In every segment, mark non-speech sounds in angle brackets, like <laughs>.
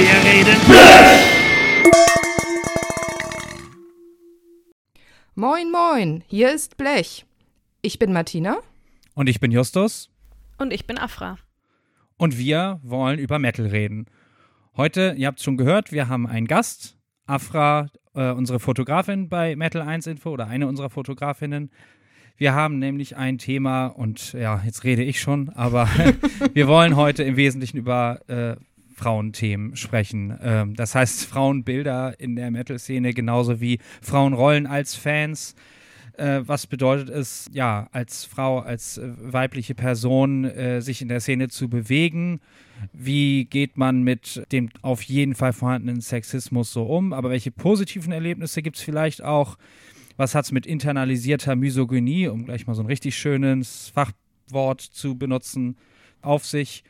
Wir reden. Moin, moin, hier ist Blech. Ich bin Martina. Und ich bin Justus. Und ich bin Afra. Und wir wollen über Metal reden. Heute, ihr habt es schon gehört, wir haben einen Gast. Afra, äh, unsere Fotografin bei Metal 1 Info oder eine unserer Fotografinnen. Wir haben nämlich ein Thema und ja, jetzt rede ich schon, aber <laughs> wir wollen heute im Wesentlichen über äh, Frauenthemen sprechen. Ähm, das heißt <laughs> Frauenbilder in der Metal-Szene genauso wie Frauenrollen als Fans. Äh, was bedeutet es, ja, als Frau, als äh, weibliche Person äh, sich in der Szene zu bewegen? Wie geht man mit dem auf jeden Fall vorhandenen Sexismus so um? Aber welche positiven Erlebnisse gibt es vielleicht auch? Was hat es mit internalisierter Misogynie, um gleich mal so ein richtig schönes Fachwort zu benutzen, auf sich?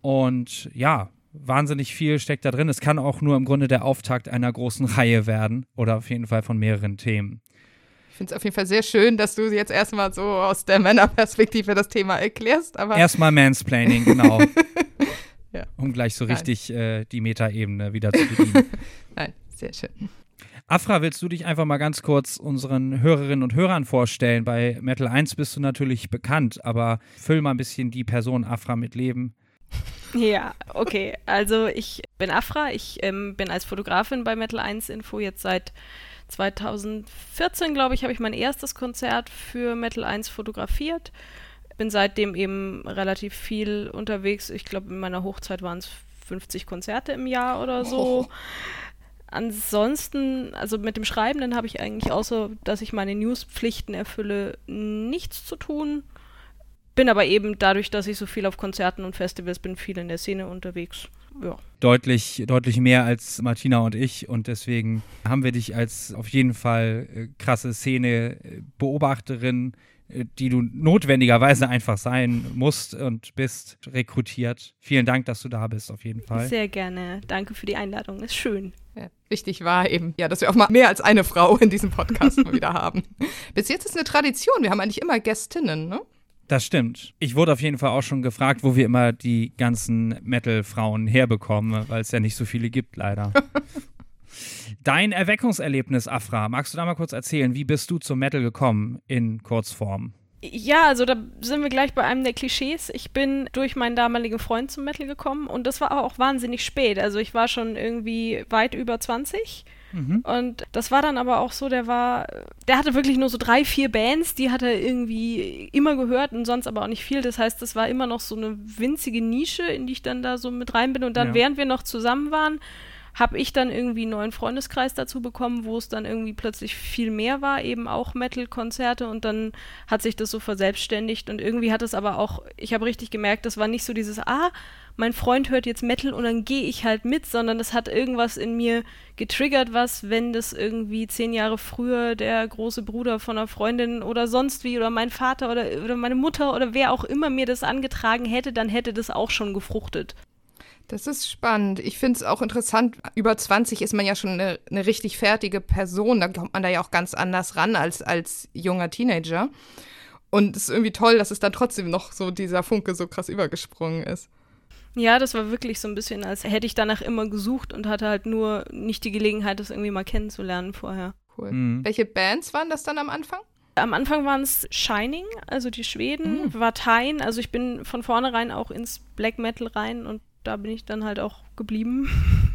Und ja, wahnsinnig viel steckt da drin. Es kann auch nur im Grunde der Auftakt einer großen Reihe werden oder auf jeden Fall von mehreren Themen. Ich finde es auf jeden Fall sehr schön, dass du jetzt erstmal so aus der Männerperspektive das Thema erklärst. Aber erstmal Mansplaining, genau. <laughs> ja. Um gleich so richtig äh, die Metaebene wieder zu bedienen. <laughs> Nein, sehr schön. Afra, willst du dich einfach mal ganz kurz unseren Hörerinnen und Hörern vorstellen? Bei Metal 1 bist du natürlich bekannt, aber füll mal ein bisschen die Person Afra mit Leben. Ja, okay. Also ich bin Afra, ich ähm, bin als Fotografin bei Metal 1 Info jetzt seit 2014, glaube ich, habe ich mein erstes Konzert für Metal 1 fotografiert. Bin seitdem eben relativ viel unterwegs. Ich glaube, in meiner Hochzeit waren es 50 Konzerte im Jahr oder so. Oh. Ansonsten, also mit dem Schreibenden habe ich eigentlich außer, dass ich meine Newspflichten erfülle, nichts zu tun. Bin aber eben dadurch, dass ich so viel auf Konzerten und Festivals bin, viel in der Szene unterwegs. Ja. Deutlich, deutlich mehr als Martina und ich und deswegen haben wir dich als auf jeden Fall äh, krasse Szene-Beobachterin, äh, die du notwendigerweise einfach sein musst und bist, rekrutiert. Vielen Dank, dass du da bist, auf jeden Fall. Sehr gerne. Danke für die Einladung. Ist schön. Ja, wichtig war eben, ja, dass wir auch mal mehr als eine Frau in diesem Podcast <laughs> mal wieder haben. Bis jetzt ist eine Tradition. Wir haben eigentlich immer Gästinnen, ne? Das stimmt. Ich wurde auf jeden Fall auch schon gefragt, wo wir immer die ganzen Metal-Frauen herbekommen, weil es ja nicht so viele gibt, leider. <laughs> Dein Erweckungserlebnis, Afra, magst du da mal kurz erzählen? Wie bist du zum Metal gekommen in Kurzform? Ja, also da sind wir gleich bei einem der Klischees. Ich bin durch meinen damaligen Freund zum Metal gekommen und das war auch wahnsinnig spät. Also ich war schon irgendwie weit über 20 Mhm. Und das war dann aber auch so, der war, der hatte wirklich nur so drei, vier Bands, die hat er irgendwie immer gehört und sonst aber auch nicht viel. Das heißt, das war immer noch so eine winzige Nische, in die ich dann da so mit rein bin. Und dann, ja. während wir noch zusammen waren, habe ich dann irgendwie einen neuen Freundeskreis dazu bekommen, wo es dann irgendwie plötzlich viel mehr war, eben auch Metal-Konzerte und dann hat sich das so verselbstständigt und irgendwie hat es aber auch, ich habe richtig gemerkt, das war nicht so dieses, ah, mein Freund hört jetzt Metal und dann gehe ich halt mit, sondern das hat irgendwas in mir getriggert, was, wenn das irgendwie zehn Jahre früher der große Bruder von einer Freundin oder sonst wie oder mein Vater oder, oder meine Mutter oder wer auch immer mir das angetragen hätte, dann hätte das auch schon gefruchtet. Das ist spannend. Ich finde es auch interessant. Über 20 ist man ja schon eine, eine, richtig fertige Person. Da kommt man da ja auch ganz anders ran als als junger Teenager. Und es ist irgendwie toll, dass es dann trotzdem noch so dieser Funke so krass übergesprungen ist. Ja, das war wirklich so ein bisschen, als hätte ich danach immer gesucht und hatte halt nur nicht die Gelegenheit, das irgendwie mal kennenzulernen vorher. Cool. Mhm. Welche Bands waren das dann am Anfang? Am Anfang waren es Shining, also die Schweden, mhm. Vatein, also ich bin von vornherein auch ins Black Metal rein und da bin ich dann halt auch geblieben.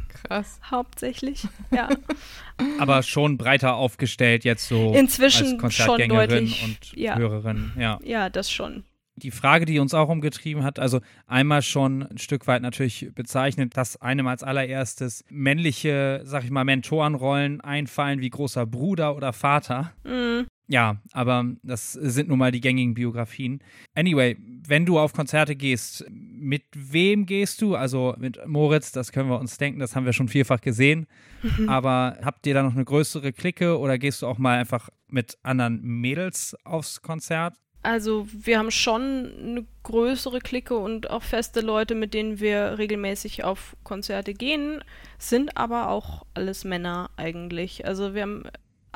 Krass. <laughs> Hauptsächlich, ja. <laughs> Aber schon breiter aufgestellt jetzt so Inzwischen als schon deutlich, und ja. Hörerin, ja. Ja, das schon. Die Frage, die uns auch umgetrieben hat, also einmal schon ein Stück weit natürlich bezeichnet, dass einem als allererstes männliche, sag ich mal, Mentorenrollen einfallen wie großer Bruder oder Vater. Mhm. Ja, aber das sind nun mal die gängigen Biografien. Anyway, wenn du auf Konzerte gehst, mit wem gehst du? Also mit Moritz, das können wir uns denken, das haben wir schon vielfach gesehen. <laughs> aber habt ihr da noch eine größere Clique oder gehst du auch mal einfach mit anderen Mädels aufs Konzert? Also wir haben schon eine größere Clique und auch feste Leute, mit denen wir regelmäßig auf Konzerte gehen, sind aber auch alles Männer eigentlich. Also wir haben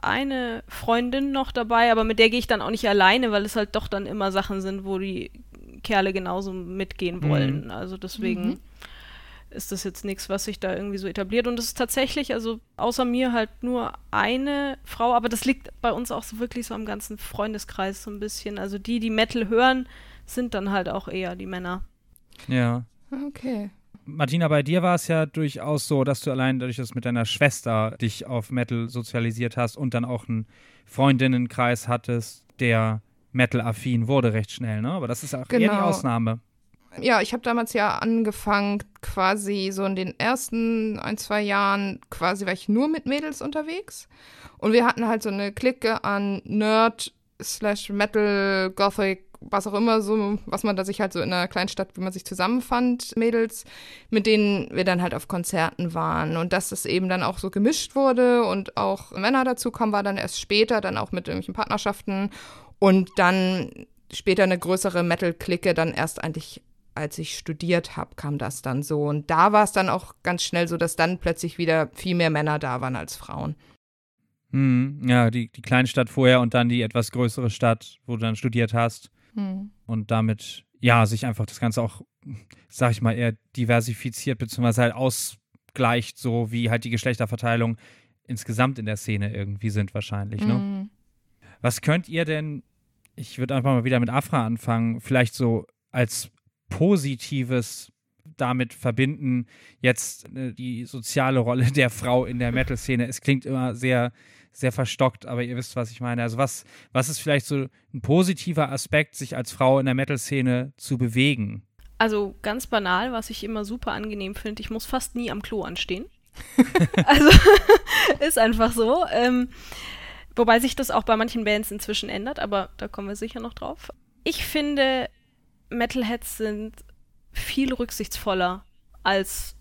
eine Freundin noch dabei, aber mit der gehe ich dann auch nicht alleine, weil es halt doch dann immer Sachen sind, wo die Kerle genauso mitgehen mhm. wollen. Mhm. Also deswegen, mhm. Ist das jetzt nichts, was sich da irgendwie so etabliert. Und es ist tatsächlich, also außer mir halt nur eine Frau, aber das liegt bei uns auch so wirklich so am ganzen Freundeskreis so ein bisschen. Also die, die Metal hören, sind dann halt auch eher die Männer. Ja. Okay. Martina, bei dir war es ja durchaus so, dass du allein dadurch, dass du mit deiner Schwester dich auf Metal sozialisiert hast und dann auch einen Freundinnenkreis hattest, der Metal-affin wurde recht schnell, ne? Aber das ist auch genau. eher die genau. Ausnahme. Ja, ich habe damals ja angefangen, quasi so in den ersten ein, zwei Jahren, quasi war ich nur mit Mädels unterwegs. Und wir hatten halt so eine Clique an Nerd slash Metal, Gothic, was auch immer so, was man da sich halt so in einer kleinen Stadt, wie man sich zusammenfand, Mädels, mit denen wir dann halt auf Konzerten waren. Und dass das eben dann auch so gemischt wurde und auch Männer dazu kommen, war dann erst später, dann auch mit irgendwelchen Partnerschaften und dann später eine größere Metal-Clique, dann erst eigentlich als ich studiert habe, kam das dann so. Und da war es dann auch ganz schnell so, dass dann plötzlich wieder viel mehr Männer da waren als Frauen. Hm, ja, die, die kleine Stadt vorher und dann die etwas größere Stadt, wo du dann studiert hast. Hm. Und damit, ja, sich einfach das Ganze auch, sag ich mal, eher diversifiziert, beziehungsweise halt ausgleicht, so wie halt die Geschlechterverteilung insgesamt in der Szene irgendwie sind, wahrscheinlich, ne? Hm. Was könnt ihr denn, ich würde einfach mal wieder mit Afra anfangen, vielleicht so als Positives damit verbinden, jetzt äh, die soziale Rolle <laughs> der Frau in der Metal-Szene. Es klingt immer sehr sehr verstockt, aber ihr wisst, was ich meine. Also was, was ist vielleicht so ein positiver Aspekt, sich als Frau in der Metal-Szene zu bewegen? Also ganz banal, was ich immer super angenehm finde, ich muss fast nie am Klo anstehen. <laughs> also <laughs> ist einfach so. Ähm, wobei sich das auch bei manchen Bands inzwischen ändert, aber da kommen wir sicher noch drauf. Ich finde, Metalheads sind viel rücksichtsvoller als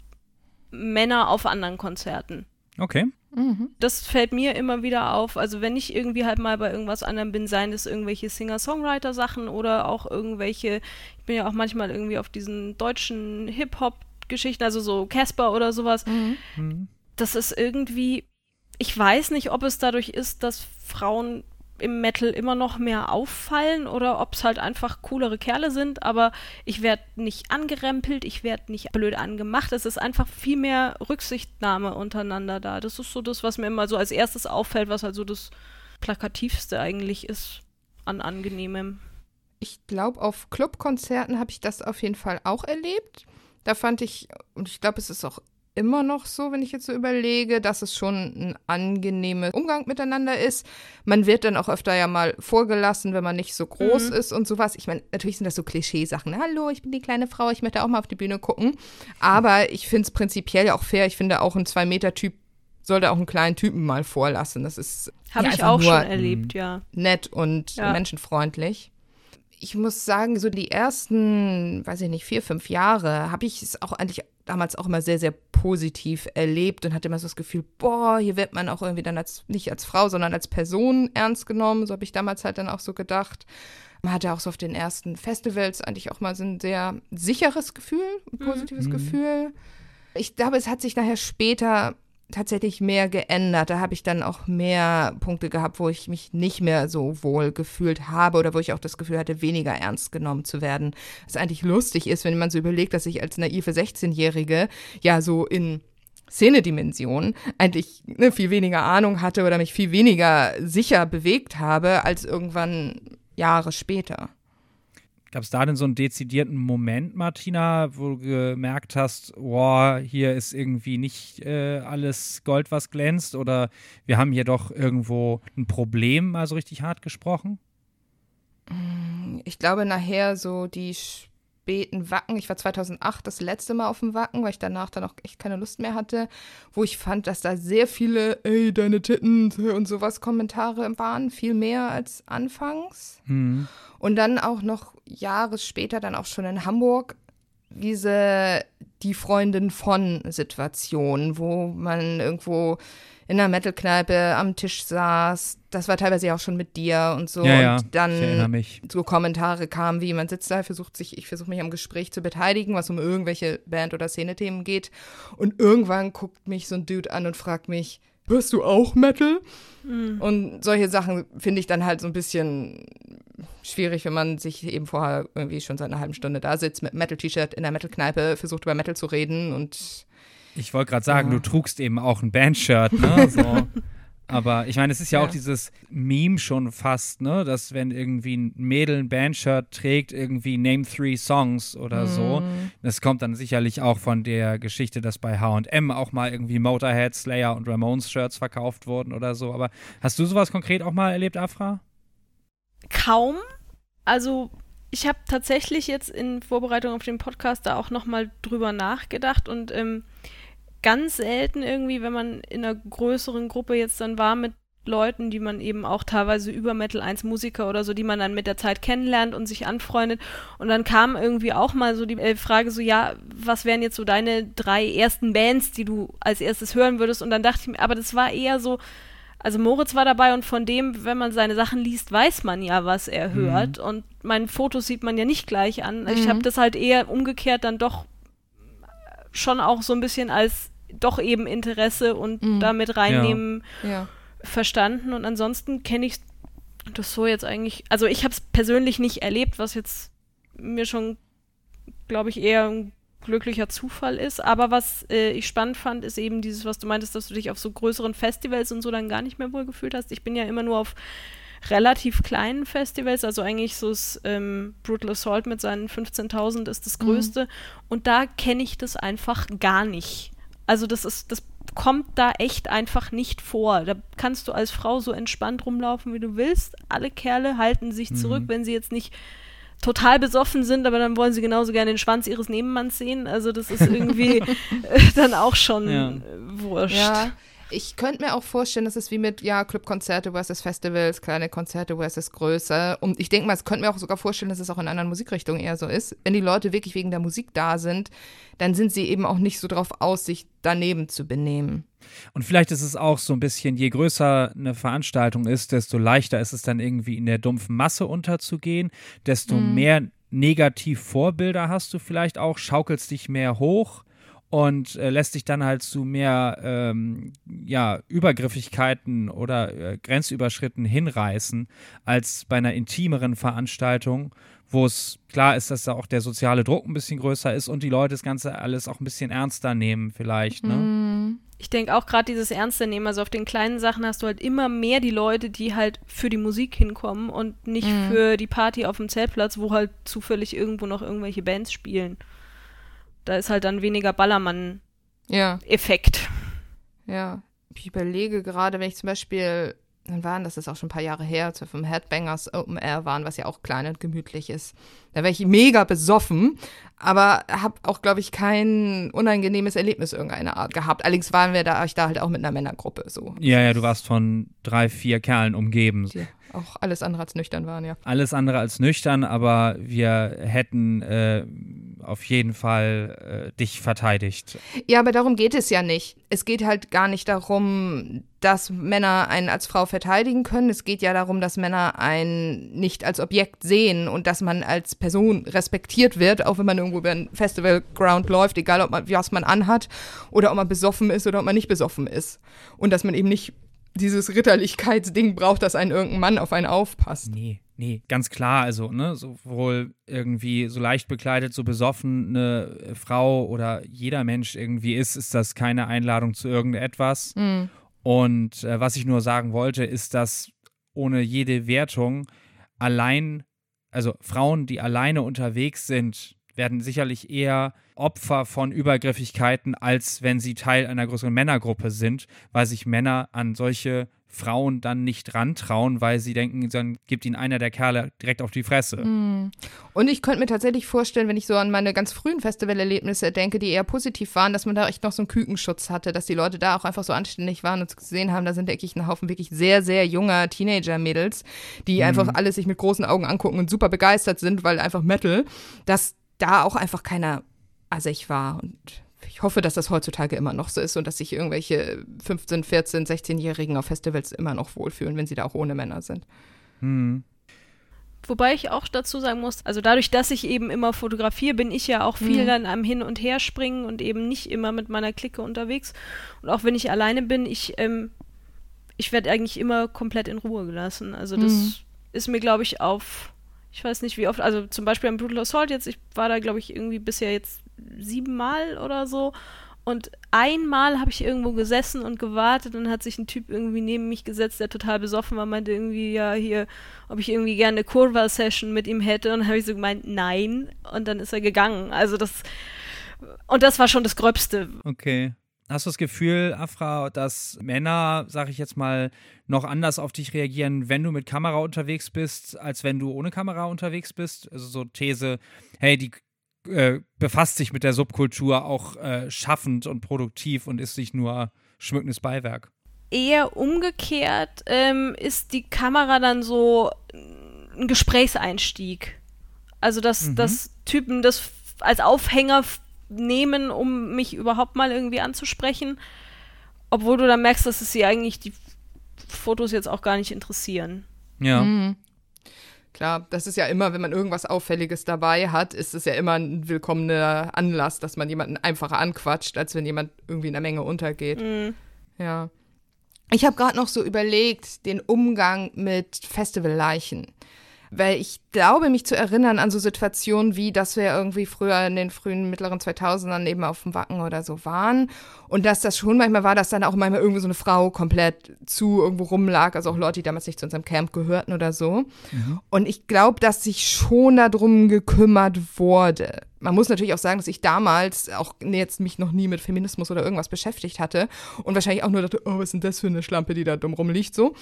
Männer auf anderen Konzerten. Okay. Mhm. Das fällt mir immer wieder auf. Also wenn ich irgendwie halt mal bei irgendwas anderem bin, seien es irgendwelche Singer-Songwriter-Sachen oder auch irgendwelche, ich bin ja auch manchmal irgendwie auf diesen deutschen Hip-Hop-Geschichten, also so Casper oder sowas. Mhm. mhm. Das ist irgendwie, ich weiß nicht, ob es dadurch ist, dass Frauen im Metal immer noch mehr auffallen oder ob es halt einfach coolere Kerle sind, aber ich werde nicht angerempelt, ich werde nicht blöd angemacht. Es ist einfach viel mehr Rücksichtnahme untereinander da. Das ist so das, was mir immer so als erstes auffällt, was halt so das Plakativste eigentlich ist an angenehmem. Ich glaube, auf Clubkonzerten habe ich das auf jeden Fall auch erlebt. Da fand ich, und ich glaube, es ist auch immer noch so, wenn ich jetzt so überlege, dass es schon ein angenehmer Umgang miteinander ist. Man wird dann auch öfter ja mal vorgelassen, wenn man nicht so groß mhm. ist und sowas. Ich meine, natürlich sind das so Klischeesachen. Hallo, ich bin die kleine Frau, ich möchte auch mal auf die Bühne gucken. Aber ich finde es prinzipiell ja auch fair. Ich finde auch ein Zwei-Meter-Typ sollte auch einen kleinen Typen mal vorlassen. Das ist habe ich auch schon erlebt, ja. Nett und ja. menschenfreundlich ich muss sagen, so die ersten, weiß ich nicht, vier, fünf Jahre habe ich es auch eigentlich damals auch immer sehr, sehr positiv erlebt und hatte immer so das Gefühl, boah, hier wird man auch irgendwie dann als, nicht als Frau, sondern als Person ernst genommen. So habe ich damals halt dann auch so gedacht. Man hatte auch so auf den ersten Festivals eigentlich auch mal so ein sehr sicheres Gefühl, ein mhm. positives mhm. Gefühl. Ich glaube, es hat sich nachher später tatsächlich mehr geändert. Da habe ich dann auch mehr Punkte gehabt, wo ich mich nicht mehr so wohl gefühlt habe oder wo ich auch das Gefühl hatte, weniger ernst genommen zu werden. Was eigentlich lustig ist, wenn man so überlegt, dass ich als naive 16-Jährige ja so in Szenedimension eigentlich ne, viel weniger Ahnung hatte oder mich viel weniger sicher bewegt habe als irgendwann Jahre später. Gab es da denn so einen dezidierten Moment, Martina, wo du gemerkt hast, boah, hier ist irgendwie nicht äh, alles Gold, was glänzt oder wir haben hier doch irgendwo ein Problem, mal so richtig hart gesprochen? Ich glaube nachher so die späten Wacken. Ich war 2008 das letzte Mal auf dem Wacken, weil ich danach dann auch echt keine Lust mehr hatte, wo ich fand, dass da sehr viele, ey, deine Titten und sowas Kommentare waren, viel mehr als anfangs. Mhm. Und dann auch noch Jahre später, dann auch schon in Hamburg, diese die Freundin von Situation, wo man irgendwo in der Metal-Kneipe am Tisch saß. Das war teilweise ja auch schon mit dir und so. Ja, ja, und dann so Kommentare kamen wie, man sitzt da, versucht sich, ich versuche mich am Gespräch zu beteiligen, was um irgendwelche Band- oder Szenethemen geht. Und irgendwann guckt mich so ein Dude an und fragt mich, hörst du auch Metal? Mhm. Und solche Sachen finde ich dann halt so ein bisschen schwierig, wenn man sich eben vorher irgendwie schon seit einer halben Stunde da sitzt mit Metal-T-Shirt in der Metal-Kneipe, versucht über Metal zu reden und ich wollte gerade sagen, ja. du trugst eben auch ein Bandshirt, ne? <laughs> So. Aber ich meine, es ist ja, ja, auch dieses Meme schon fast, ne, dass wenn irgendwie ein Mädel ein Bandshirt trägt, irgendwie Name Three Songs oder mm. so. Mhm. Das kommt dann sicherlich auch von der Geschichte, dass bei HM auch mal irgendwie Motorhead, Slayer und Ramones Shirts verkauft wurden oder so. Aber hast du sowas konkret auch mal erlebt, Afra? Kaum. Also ich habe tatsächlich jetzt in Vorbereitung auf den Podcast da auch nochmal drüber nachgedacht und ähm, ganz selten irgendwie, wenn man in einer größeren Gruppe jetzt dann war mit Leuten, die man eben auch teilweise über Metal 1 Musiker oder so, die man dann mit der Zeit kennenlernt und sich anfreundet. Und dann kam irgendwie auch mal so die äh, Frage so, ja, was wären jetzt so deine drei ersten Bands, die du als erstes hören würdest? Und dann dachte ich mir, aber das war eher so, also Moritz war dabei und von dem, wenn man seine Sachen liest, weiß man ja, was er mhm. hört. Mhm. Und meine Fotos sieht man ja nicht gleich an. Mhm. Ich habe das halt eher umgekehrt dann doch schon auch so ein bisschen als doch eben Interesse und mhm. damit reinnehmen ja. Ja. verstanden. Und ansonsten kenne ich das so jetzt eigentlich, also ich habe es persönlich nicht erlebt, was jetzt mir schon, glaube ich, eher ein glücklicher Zufall ist. Aber was äh, ich spannend fand, ist eben dieses, was du meintest, dass du dich auf so größeren Festivals und so dann gar nicht mehr wohl gefühlt hast. Ich bin ja immer nur auf relativ kleinen Festivals, also eigentlich so das ähm, Brutal Assault mit seinen 15.000 ist das mhm. größte. Mhm. Und da kenne ich das einfach gar nicht. Also das ist, das kommt da echt einfach nicht vor. Da kannst du als Frau so entspannt rumlaufen, wie du willst. Alle Kerle halten sich mhm. zurück, wenn sie jetzt nicht total besoffen sind, aber dann wollen sie genauso gerne den Schwanz ihres Nebenmanns sehen. Also das ist irgendwie <laughs> <laughs> dann auch schon ja. wurscht. Ja, ich könnte mir auch vorstellen, dass es wie mit, ja, Clubkonzerte versus Festivals, kleine Konzerte versus größer. Und ich denke mal, es könnte mir auch sogar vorstellen, dass es auch in anderen Musikrichtungen eher so ist. Wenn die Leute wirklich wegen der Musik da sind, dann sind sie eben auch nicht so drauf aus, sich daneben zu benehmen. Und vielleicht ist es auch so ein bisschen, je größer eine Veranstaltung ist, desto leichter ist es dann irgendwie in der dumpfen Masse unterzugehen, desto mhm. mehr Negativvorbilder hast du vielleicht auch, schaukelst dich mehr hoch und äh, lässt sich dann halt zu mehr ähm, ja, Übergriffigkeiten oder äh, Grenzüberschritten hinreißen als bei einer intimeren Veranstaltung, wo es klar ist, dass da auch der soziale Druck ein bisschen größer ist und die Leute das Ganze alles auch ein bisschen ernster nehmen vielleicht. Ne? Mhm. Ich denke auch gerade dieses Ernste nehmen, also auf den kleinen Sachen hast du halt immer mehr die Leute, die halt für die Musik hinkommen und nicht mhm. für die Party auf dem Zeltplatz, wo halt zufällig irgendwo noch irgendwelche Bands spielen. Da ist halt dann weniger Ballermann-Effekt. Ja. ja. Ich überlege gerade, wenn ich zum Beispiel, dann waren das ist auch schon ein paar Jahre her, als wir vom Headbangers Open Air waren, was ja auch klein und gemütlich ist. Da wäre ich mega besoffen, aber habe auch, glaube ich, kein unangenehmes Erlebnis irgendeiner Art gehabt. Allerdings waren wir da, ich da halt auch mit einer Männergruppe so. Ja, ja, du warst von drei, vier Kerlen umgeben. Die auch alles andere als nüchtern waren, ja. Alles andere als nüchtern, aber wir hätten äh, auf jeden Fall äh, dich verteidigt. Ja, aber darum geht es ja nicht. Es geht halt gar nicht darum, dass Männer einen als Frau verteidigen können. Es geht ja darum, dass Männer einen nicht als Objekt sehen und dass man als Person respektiert wird, auch wenn man irgendwo über ein Festivalground läuft, egal ob man, was man anhat oder ob man besoffen ist oder ob man nicht besoffen ist. Und dass man eben nicht dieses Ritterlichkeitsding braucht, dass ein irgendein Mann auf einen aufpasst. Nee, nee, ganz klar. Also, ne, sowohl irgendwie so leicht bekleidet, so besoffen eine Frau oder jeder Mensch irgendwie ist, ist das keine Einladung zu irgendetwas. Mhm. Und äh, was ich nur sagen wollte, ist, dass ohne jede Wertung allein, also Frauen, die alleine unterwegs sind, werden sicherlich eher Opfer von Übergriffigkeiten, als wenn sie Teil einer größeren Männergruppe sind, weil sich Männer an solche Frauen dann nicht rantrauen, weil sie denken, dann gibt ihnen einer der Kerle direkt auf die Fresse. Mm. Und ich könnte mir tatsächlich vorstellen, wenn ich so an meine ganz frühen Festivalerlebnisse denke, die eher positiv waren, dass man da echt noch so einen Kükenschutz hatte, dass die Leute da auch einfach so anständig waren und gesehen haben, da sind wirklich ein Haufen wirklich sehr, sehr junger Teenager-Mädels, die mm. einfach alles sich mit großen Augen angucken und super begeistert sind, weil einfach Metal, dass da auch einfach keiner assig war. Und ich hoffe, dass das heutzutage immer noch so ist und dass sich irgendwelche 15, 14, 16-Jährigen auf Festivals immer noch wohlfühlen, wenn sie da auch ohne Männer sind. Hm. Wobei ich auch dazu sagen muss, also dadurch, dass ich eben immer fotografiere, bin ich ja auch viel mhm. dann am Hin- und Herspringen und eben nicht immer mit meiner Clique unterwegs. Und auch wenn ich alleine bin, ich, ähm, ich werde eigentlich immer komplett in Ruhe gelassen. Also das mhm. ist mir, glaube ich, auf, ich weiß nicht wie oft, also zum Beispiel am Brutal Assault jetzt, ich war da, glaube ich, irgendwie bisher jetzt siebenmal oder so. Und einmal habe ich irgendwo gesessen und gewartet und hat sich ein Typ irgendwie neben mich gesetzt, der total besoffen war, meinte irgendwie, ja, hier, ob ich irgendwie gerne eine Kurva-Session mit ihm hätte. Und habe ich so gemeint, nein. Und dann ist er gegangen. Also das, und das war schon das Gröbste. Okay. Hast du das Gefühl, Afra, dass Männer, sag ich jetzt mal, noch anders auf dich reagieren, wenn du mit Kamera unterwegs bist, als wenn du ohne Kamera unterwegs bist? Also so These, hey, die äh, befasst sich mit der Subkultur auch äh, schaffend und produktiv und ist nicht nur schmückendes Beiwerk. Eher umgekehrt ähm, ist die Kamera dann so ein Gesprächseinstieg. Also, dass, mhm. dass Typen das als Aufhänger nehmen, um mich überhaupt mal irgendwie anzusprechen. Obwohl du dann merkst, dass es sie eigentlich die Fotos jetzt auch gar nicht interessieren. Ja. Mhm. Klar, das ist ja immer, wenn man irgendwas Auffälliges dabei hat, ist es ja immer ein willkommener Anlass, dass man jemanden einfacher anquatscht, als wenn jemand irgendwie in der Menge untergeht. Mhm. Ja. Ich habe gerade noch so überlegt, den Umgang mit Festivalleichen. Weil ich glaube, mich zu erinnern an so Situationen wie, dass wir irgendwie früher in den frühen mittleren 2000ern eben auf dem Wacken oder so waren. Und dass das schon manchmal war, dass dann auch manchmal irgendwie so eine Frau komplett zu irgendwo rumlag. Also auch Leute, die damals nicht zu unserem Camp gehörten oder so. Mhm. Und ich glaube, dass sich schon darum gekümmert wurde man muss natürlich auch sagen, dass ich damals auch jetzt mich noch nie mit Feminismus oder irgendwas beschäftigt hatte und wahrscheinlich auch nur dachte, oh, was ist denn das für eine Schlampe, die da dumm rumliegt, so.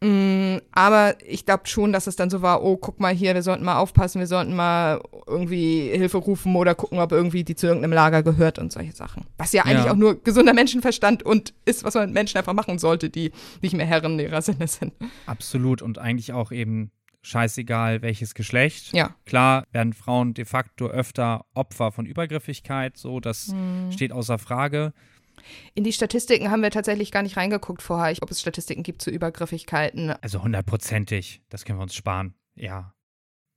Mm, aber ich glaube schon, dass es dann so war, oh, guck mal hier, wir sollten mal aufpassen, wir sollten mal irgendwie Hilfe rufen oder gucken, ob irgendwie die zu irgendeinem Lager gehört und solche Sachen. Was ja eigentlich ja. auch nur gesunder Menschenverstand und ist, was man mit Menschen einfach machen sollte, die nicht mehr Herren ihrer Sinne sind. Absolut und eigentlich auch eben scheißegal welches Geschlecht. Ja. Klar werden Frauen de facto öfter Opfer von Übergriffigkeit, so das hm. steht außer Frage. In die Statistiken haben wir tatsächlich gar nicht reingeguckt vorher, ob es Statistiken gibt zu Übergriffigkeiten. Also hundertprozentig, das können wir uns sparen, ja.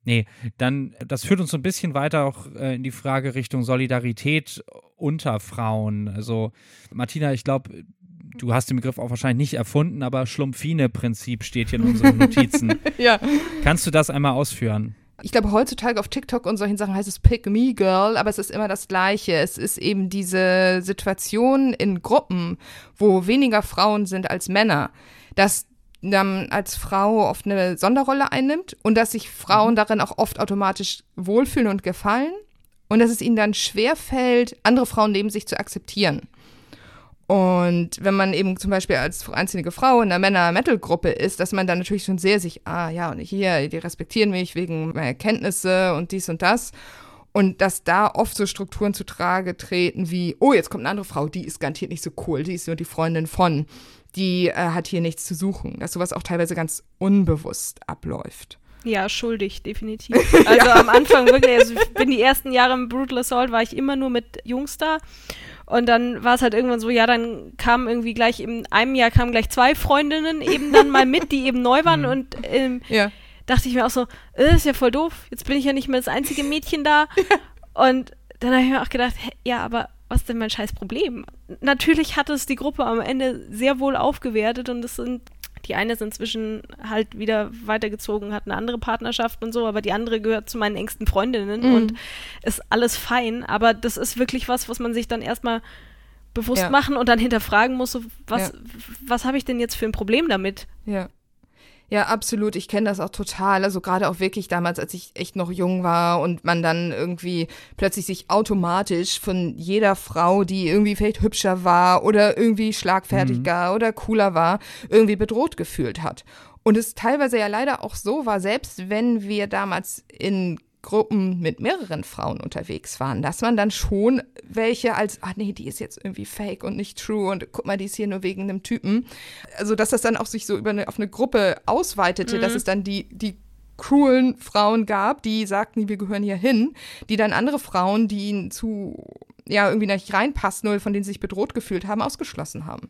Nee, dann, das führt uns so ein bisschen weiter auch äh, in die Frage Richtung Solidarität unter Frauen. Also, Martina, ich glaube, du hast den Begriff auch wahrscheinlich nicht erfunden, aber Schlumpfine-Prinzip steht hier in unseren Notizen. <laughs> ja. Kannst du das einmal ausführen? Ich glaube, heutzutage auf TikTok und solchen Sachen heißt es Pick Me Girl, aber es ist immer das Gleiche. Es ist eben diese Situation in Gruppen, wo weniger Frauen sind als Männer, dass man als Frau oft eine Sonderrolle einnimmt und dass sich Frauen mhm. darin auch oft automatisch wohlfühlen und gefallen und dass es ihnen dann schwerfällt, andere Frauen neben sich zu akzeptieren. Und wenn man eben zum Beispiel als einzige Frau in einer Männer-Metal-Gruppe ist, dass man dann natürlich schon sehr sich, ah ja, und hier, die respektieren mich wegen meiner Kenntnisse und dies und das. Und dass da oft so Strukturen zu Trage treten wie, oh, jetzt kommt eine andere Frau, die ist garantiert nicht so cool, die ist nur die Freundin von, die äh, hat hier nichts zu suchen. Dass sowas auch teilweise ganz unbewusst abläuft. Ja, schuldig, definitiv. <laughs> Also ja. am Anfang wirklich, also ich bin die ersten Jahre im Brutal Assault, war ich immer nur mit Jungs da. Und dann war es halt irgendwann so, ja, dann kamen irgendwie gleich in einem Jahr kamen gleich zwei Freundinnen eben dann mal mit, die eben neu waren <laughs> mhm. und ähm, ja. dachte ich mir auch so, äh, ist ja voll doof, jetzt bin ich ja nicht mehr das einzige Mädchen da. <laughs> Ja. Und dann habe ich mir auch gedacht, hä, ja, aber was ist denn mein scheiß Problem? Natürlich hat es die Gruppe am Ende sehr wohl aufgewertet und es sind die eine ist inzwischen halt wieder weitergezogen, hat eine andere Partnerschaft und so, aber die andere gehört zu meinen engsten Freundinnen mhm. und ist alles fein. Aber das ist wirklich was, was man sich dann erstmal bewusst ja. machen und dann hinterfragen muss, so, was, ja. was habe ich denn jetzt für ein Problem damit? Ja. Ja, absolut. Ich kenne das auch total. Also gerade auch wirklich damals, als ich echt noch jung war und man dann irgendwie plötzlich sich automatisch von jeder Frau, die irgendwie vielleicht hübscher war oder irgendwie schlagfertiger mhm. oder cooler war, irgendwie bedroht gefühlt hat. Und es teilweise ja leider auch so war, selbst wenn wir damals in Gruppen mit mehreren Frauen unterwegs waren, dass man dann schon welche als, ah nee, die ist jetzt irgendwie fake und nicht true und guck mal, die ist hier nur wegen einem Typen. Also, dass das dann auch sich so über eine, auf eine Gruppe ausweitete, mhm. dass es dann die, die cruelen Frauen gab, die sagten, wir gehören hier hin, die dann andere Frauen, die ihnen zu, ja, irgendwie nicht reinpassen oder von denen sie sich bedroht gefühlt haben, ausgeschlossen haben.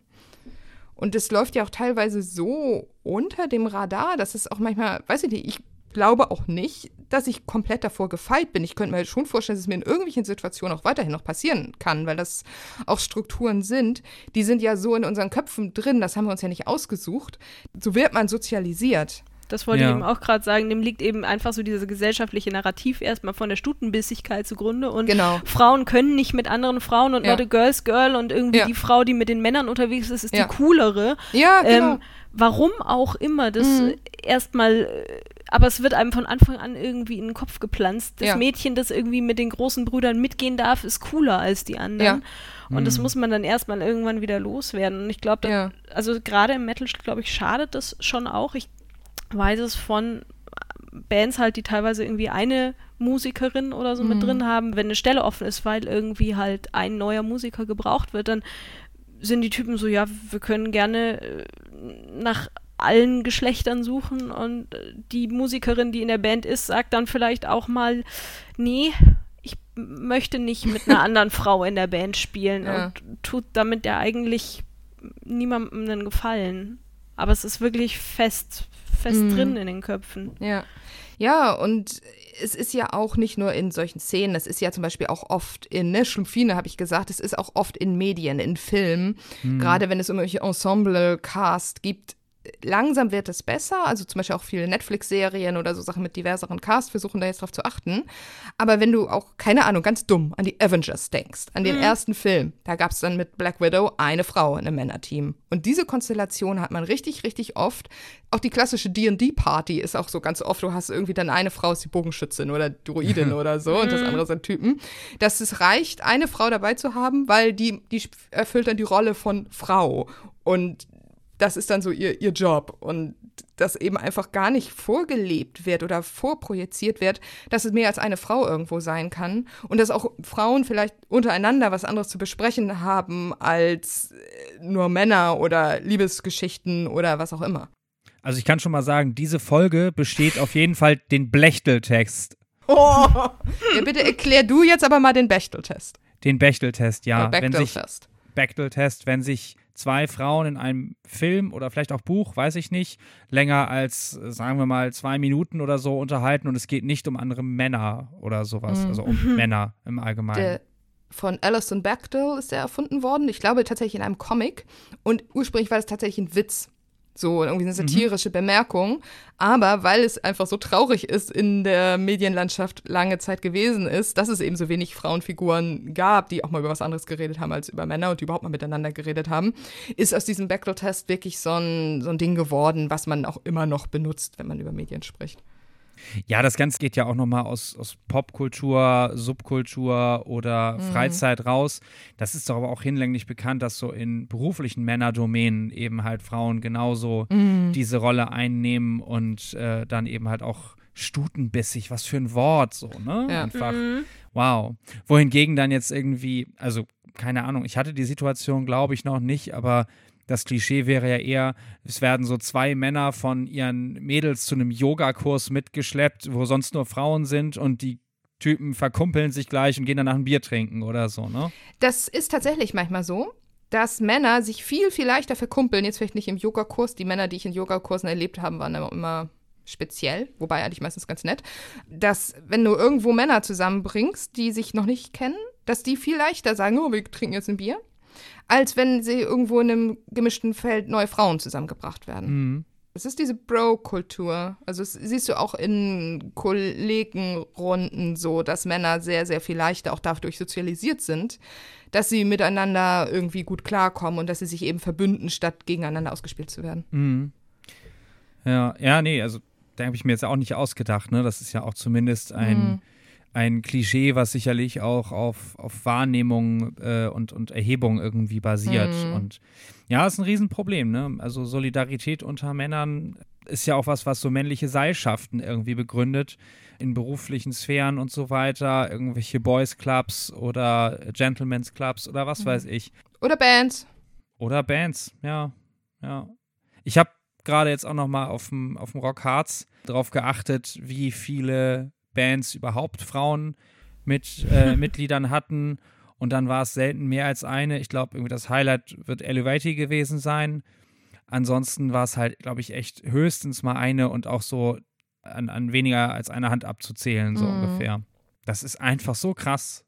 Und es läuft ja auch teilweise so unter dem Radar, dass es auch manchmal, weiß ich nicht, ich glaube auch nicht, dass ich komplett davor gefeit bin. Ich könnte mir schon vorstellen, dass es mir in irgendwelchen Situationen auch weiterhin noch passieren kann, weil das auch Strukturen sind, die sind ja so in unseren Köpfen drin, das haben wir uns ja nicht ausgesucht. So wird man sozialisiert. Das wollte ja. ich eben auch gerade sagen. Dem liegt eben einfach so dieses gesellschaftliche Narrativ erstmal von der Stutenbissigkeit zugrunde. Und genau. Frauen können nicht mit anderen Frauen und ja. not a girl's girl und irgendwie ja. die Frau, die mit den Männern unterwegs ist, ist die coolere. Ja, genau. Ähm, warum auch immer das mhm. erstmal äh, aber es wird einem von Anfang an irgendwie in den Kopf gepflanzt. Das ja. Mädchen, das irgendwie mit den großen Brüdern mitgehen darf, ist cooler als die anderen. Ja. Und mhm. das muss man dann erstmal irgendwann wieder loswerden. Und ich glaube, ja. also gerade im Metal, glaube ich, schadet das schon auch. Ich weiß es von Bands halt, die teilweise irgendwie eine Musikerin oder so mhm. mit drin haben, wenn eine Stelle offen ist, weil irgendwie halt ein neuer Musiker gebraucht wird, dann sind die Typen so, ja, wir können gerne äh, nach allen Geschlechtern suchen und äh, die Musikerin, die in der Band ist, sagt dann vielleicht auch mal, nee, ich möchte nicht mit einer <laughs> anderen Frau in der Band spielen ja. und tut damit ja eigentlich niemandem einen Gefallen. Aber es ist wirklich fest, fest mhm. drin in den Köpfen. Ja. Ja, und es ist ja auch nicht nur in solchen Szenen, es ist ja zum Beispiel auch oft in, ne, Schlumpfine habe ich gesagt, es ist auch oft in Medien, in Filmen, mhm. gerade wenn es irgendwelche Ensemble-Cast gibt, langsam wird es besser. Also zum Beispiel auch viele Netflix-Serien oder so Sachen mit diverseren Cast versuchen da jetzt drauf zu achten. Aber wenn du auch, keine Ahnung, ganz dumm an die Avengers denkst, an den mhm. ersten Film, da gab es dann mit Black Widow eine Frau in einem Männerteam. Und diese Konstellation hat man richtig, richtig oft. Auch die klassische D&D-Party ist auch so ganz oft, du hast irgendwie dann eine Frau ist die Bogenschützin oder Druidin <laughs> oder so und das mhm. andere sind Typen. Dass es reicht, eine Frau dabei zu haben, weil die, die erfüllt dann die Rolle von Frau. Und das ist dann so ihr, ihr Job. Und dass eben einfach gar nicht vorgelebt wird oder vorprojiziert wird, dass es mehr als eine Frau irgendwo sein kann. Und dass auch Frauen vielleicht untereinander was anderes zu besprechen haben als äh, nur Männer oder Liebesgeschichten oder was auch immer. Also ich kann schon mal sagen, diese Folge besteht auf jeden Fall den Bechteltext. Oh, ja, bitte erklär du jetzt aber mal den Bechteltest. Den Bechteltest, ja. Bechteltest. Bechteltest, wenn sich zwei Frauen in einem Film oder vielleicht auch Buch, weiß ich nicht, länger als, sagen wir mal, zwei Minuten oder so unterhalten und es geht nicht um andere Männer oder sowas, mhm. also um Männer im Allgemeinen. Der von Alison Bechdel ist der erfunden worden. Ich glaube tatsächlich in einem Comic. Und ursprünglich war das tatsächlich ein Witz. So irgendwie eine satirische mhm. Bemerkung. Aber weil es einfach so traurig ist in der Medienlandschaft lange Zeit gewesen ist, dass es eben so wenig Frauenfiguren gab, die auch mal über was anderes geredet haben als über Männer und die überhaupt mal miteinander geredet haben, ist aus diesem Bechdel-Test wirklich so ein, so ein Ding geworden, was man auch immer noch benutzt, wenn man über Medien spricht. Ja, das Ganze geht ja auch nochmal aus, aus Popkultur, Subkultur oder mhm. Freizeit raus. Das ist doch aber auch hinlänglich bekannt, dass so in beruflichen Männerdomänen eben halt Frauen genauso mhm. diese Rolle einnehmen und äh, dann eben halt auch stutenbissig, was für ein Wort so, ne? Ja. Einfach, mhm. wow. Wohingegen dann jetzt irgendwie, also keine Ahnung, ich hatte die Situation, glaube ich, noch nicht, aber das Klischee wäre ja eher, es werden so zwei Männer von ihren Mädels zu einem Yogakurs mitgeschleppt, wo sonst nur Frauen sind und die Typen verkumpeln sich gleich und gehen danach ein Bier trinken oder so, ne? Das ist tatsächlich manchmal so, dass Männer sich viel, viel leichter verkumpeln. Jetzt vielleicht nicht im Yogakurs. Die Männer, die ich in Yogakursen erlebt habe, waren immer speziell, wobei eigentlich meistens ganz nett, dass wenn du irgendwo Männer zusammenbringst, die sich noch nicht kennen, dass die viel leichter sagen, oh, wir trinken jetzt ein Bier als wenn sie irgendwo in einem gemischten Feld neue Frauen zusammengebracht werden. Mhm. Es ist diese Bro-Kultur. Also siehst du auch in Kollegenrunden so, dass Männer sehr, sehr viel leichter auch dadurch sozialisiert sind, dass sie miteinander irgendwie gut klarkommen und dass sie sich eben verbünden, statt gegeneinander ausgespielt zu werden. Mhm. Ja, ja, nee, also da habe ich mir jetzt auch nicht ausgedacht, ne? Das ist ja auch zumindest ein mhm ein Klischee, was sicherlich auch auf, auf Wahrnehmung äh, und, und Erhebung irgendwie basiert. Mhm. Und ja, ist ein Riesenproblem. Ne? Also Solidarität unter Männern ist ja auch was, was so männliche Seilschaften irgendwie begründet in beruflichen Sphären und so weiter. Irgendwelche Boys Clubs oder Gentlemen's Clubs oder was mhm. weiß ich. Oder Bands. Oder Bands, ja. ja. Ich habe gerade jetzt auch noch mal auf dem, auf dem Rock Hearts drauf geachtet, wie viele Bands überhaupt Frauen mit äh, <laughs> Mitgliedern hatten. Und dann war es selten mehr als eine. Ich glaube, irgendwie das Highlight wird Elevati gewesen sein. Ansonsten war es halt, glaube ich, echt höchstens mal eine und auch so an, an weniger als einer Hand abzuzählen, so mhm. ungefähr. Das ist einfach so krass.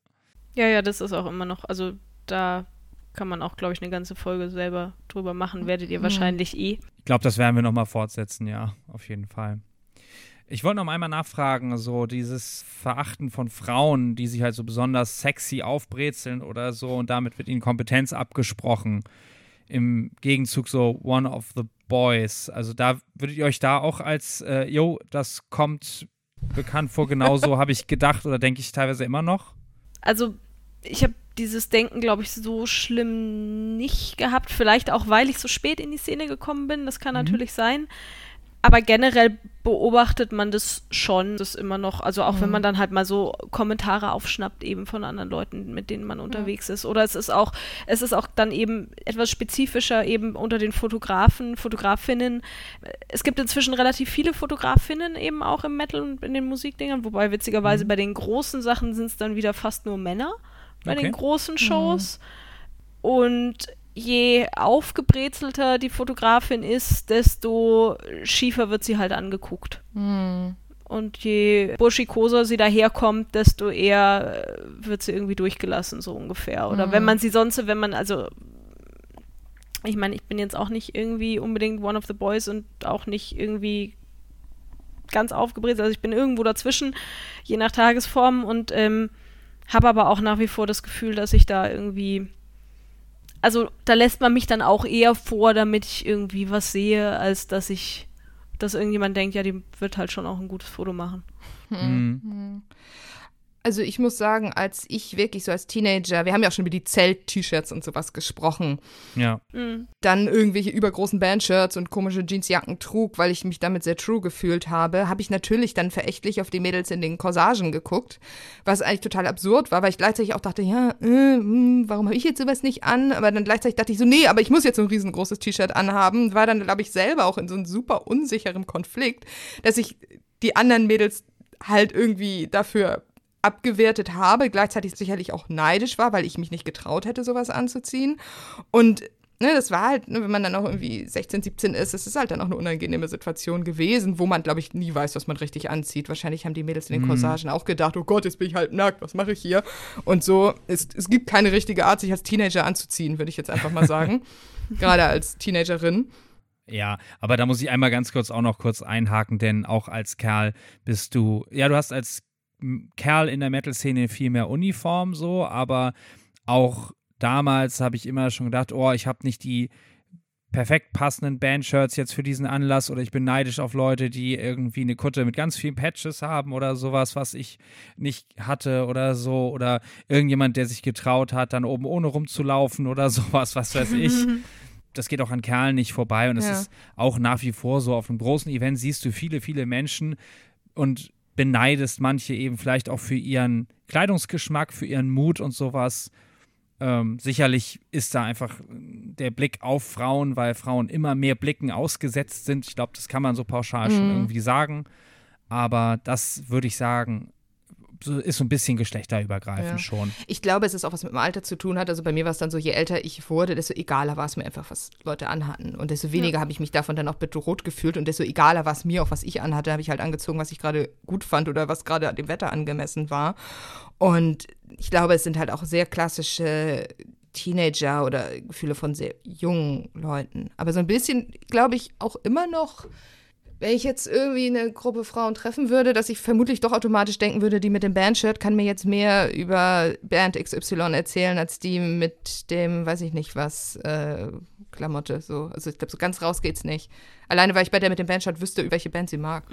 Ja, ja, das ist auch immer noch, also da kann man auch, glaube ich, eine ganze Folge selber drüber machen, werdet ihr mhm. wahrscheinlich eh. Ich glaube, das werden wir nochmal fortsetzen, ja, auf jeden Fall. Ich wollte noch einmal nachfragen, so dieses Verachten von Frauen, die sich halt so besonders sexy aufbrezeln oder so und damit wird ihnen Kompetenz abgesprochen. Im Gegenzug so One of the Boys. Also da würdet ihr euch da auch als, äh, yo, das kommt bekannt vor, genauso <laughs> habe ich gedacht oder denke ich teilweise immer noch? Also ich habe dieses Denken, glaube ich, so schlimm nicht gehabt. Vielleicht auch, weil ich so spät in die Szene gekommen bin. Das kann mhm. natürlich sein. Aber generell beobachtet man das schon, das immer noch, also auch mhm. wenn man dann halt mal so Kommentare aufschnappt eben von anderen Leuten, mit denen man unterwegs ja. ist. Oder es ist auch, es ist auch dann eben etwas spezifischer eben unter den Fotografen, Fotografinnen. Es gibt inzwischen relativ viele Fotografinnen eben auch im Metal und in den Musikdingern, wobei witzigerweise mhm. bei den großen Sachen sind es dann wieder fast nur Männer bei okay. den großen Shows. Mhm. Und je aufgebrezelter die Fotografin ist, desto schiefer wird sie halt angeguckt. Mhm. Und je burschikoser sie daherkommt, desto eher äh, wird sie irgendwie durchgelassen, so ungefähr. Oder mhm. wenn man sie sonst, wenn man, also, ich meine, ich bin jetzt auch nicht irgendwie unbedingt one of the boys und auch nicht irgendwie ganz aufgebrezelt. Also ich bin irgendwo dazwischen, je nach Tagesform und ähm, habe aber auch nach wie vor das Gefühl, dass ich da irgendwie also da lässt man mich dann auch eher vor, damit ich irgendwie was sehe, als dass ich, dass irgendjemand denkt, ja, die wird halt schon auch ein gutes Foto machen. Hm. Mhm. Also ich muss sagen, als ich wirklich so als Teenager, wir haben ja auch schon über die Zelt-T-Shirts und sowas gesprochen. Ja. Mhm. Dann irgendwelche übergroßen Bandshirts und komische Jeansjacken trug, weil ich mich damit sehr true gefühlt habe, habe ich natürlich dann verächtlich auf die Mädels in den Corsagen geguckt, was eigentlich total absurd war, weil ich gleichzeitig auch dachte, ja, äh, mh, hm, warum habe ich jetzt sowas nicht an? Aber dann gleichzeitig dachte ich so, nee, aber ich muss jetzt so ein riesengroßes T-Shirt anhaben. War dann, glaube ich, selber auch in so einem super unsicheren Konflikt, dass ich die anderen Mädels halt irgendwie dafür abgewertet habe, gleichzeitig sicherlich auch neidisch war, weil ich mich nicht getraut hätte, sowas anzuziehen. Und ne, das war halt, ne, wenn man dann auch irgendwie 16, 17 ist, es ist halt dann auch eine unangenehme Situation gewesen, wo man, glaube ich, nie weiß, was man richtig anzieht. Wahrscheinlich haben die Mädels in den mhm. Corsagen auch gedacht, oh Gott, jetzt bin ich halb nackt, was mache ich hier? Und so, es, es gibt keine richtige Art, sich als Teenager anzuziehen, würde ich jetzt einfach mal sagen. <laughs> Gerade als Teenagerin. Ja, aber da muss ich einmal ganz kurz auch noch kurz einhaken, denn auch als Kerl bist du, ja, du hast als Kerl in der Metal-Szene viel mehr Uniform so, aber auch damals habe ich immer schon gedacht, oh, ich habe nicht die perfekt passenden Bandshirts jetzt für diesen Anlass oder ich bin neidisch auf Leute, die irgendwie eine Kutte mit ganz vielen Patches haben oder sowas, was ich nicht hatte oder so oder irgendjemand, der sich getraut hat, dann oben ohne rumzulaufen oder <laughs> sowas, was weiß ich. <laughs> das geht auch an Kerlen nicht vorbei und es ja. ist auch nach wie vor so auf einem großen Event siehst du viele, viele Menschen und beneidest manche eben vielleicht auch für ihren Kleidungsgeschmack, für ihren Mut und sowas. Ähm, sicherlich ist da einfach der Blick auf Frauen, weil Frauen immer mehr Blicken ausgesetzt sind. Ich glaube, das kann man so pauschal mhm. schon irgendwie sagen. Aber das würde ich sagen, ist so ein bisschen geschlechterübergreifend ja. schon. Ich glaube, es ist auch was mit dem Alter zu tun hat. Also bei mir war es dann so, je älter ich wurde, desto egaler war es mir einfach, was Leute anhatten. Und desto weniger ja. habe ich mich davon dann auch bedroht gefühlt und desto egaler war es mir auch, was ich anhatte, habe ich halt angezogen, was ich gerade gut fand oder was gerade dem Wetter angemessen war. Und ich glaube, es sind halt auch sehr klassische Teenager oder Gefühle von sehr jungen Leuten. Aber so ein bisschen, glaube ich, auch immer noch wenn ich jetzt irgendwie eine Gruppe Frauen treffen würde, dass ich vermutlich doch automatisch denken würde, die mit dem Bandshirt kann mir jetzt mehr über Band XY erzählen, als die mit dem, weiß ich nicht was, äh, Klamotte. So. Also ich glaube, so ganz raus geht's nicht. Alleine, weil ich bei der mit dem Bandshirt wüsste, welche Band sie mag.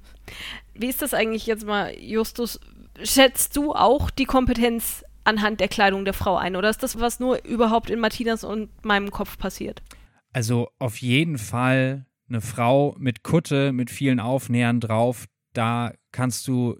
<laughs> Wie ist das eigentlich jetzt mal, Justus? Schätzt du auch die Kompetenz anhand der Kleidung der Frau ein? Oder ist das, was nur überhaupt in Martinas und meinem Kopf passiert? Also auf jeden Fall eine Frau mit Kutte, mit vielen Aufnähern drauf, da kannst du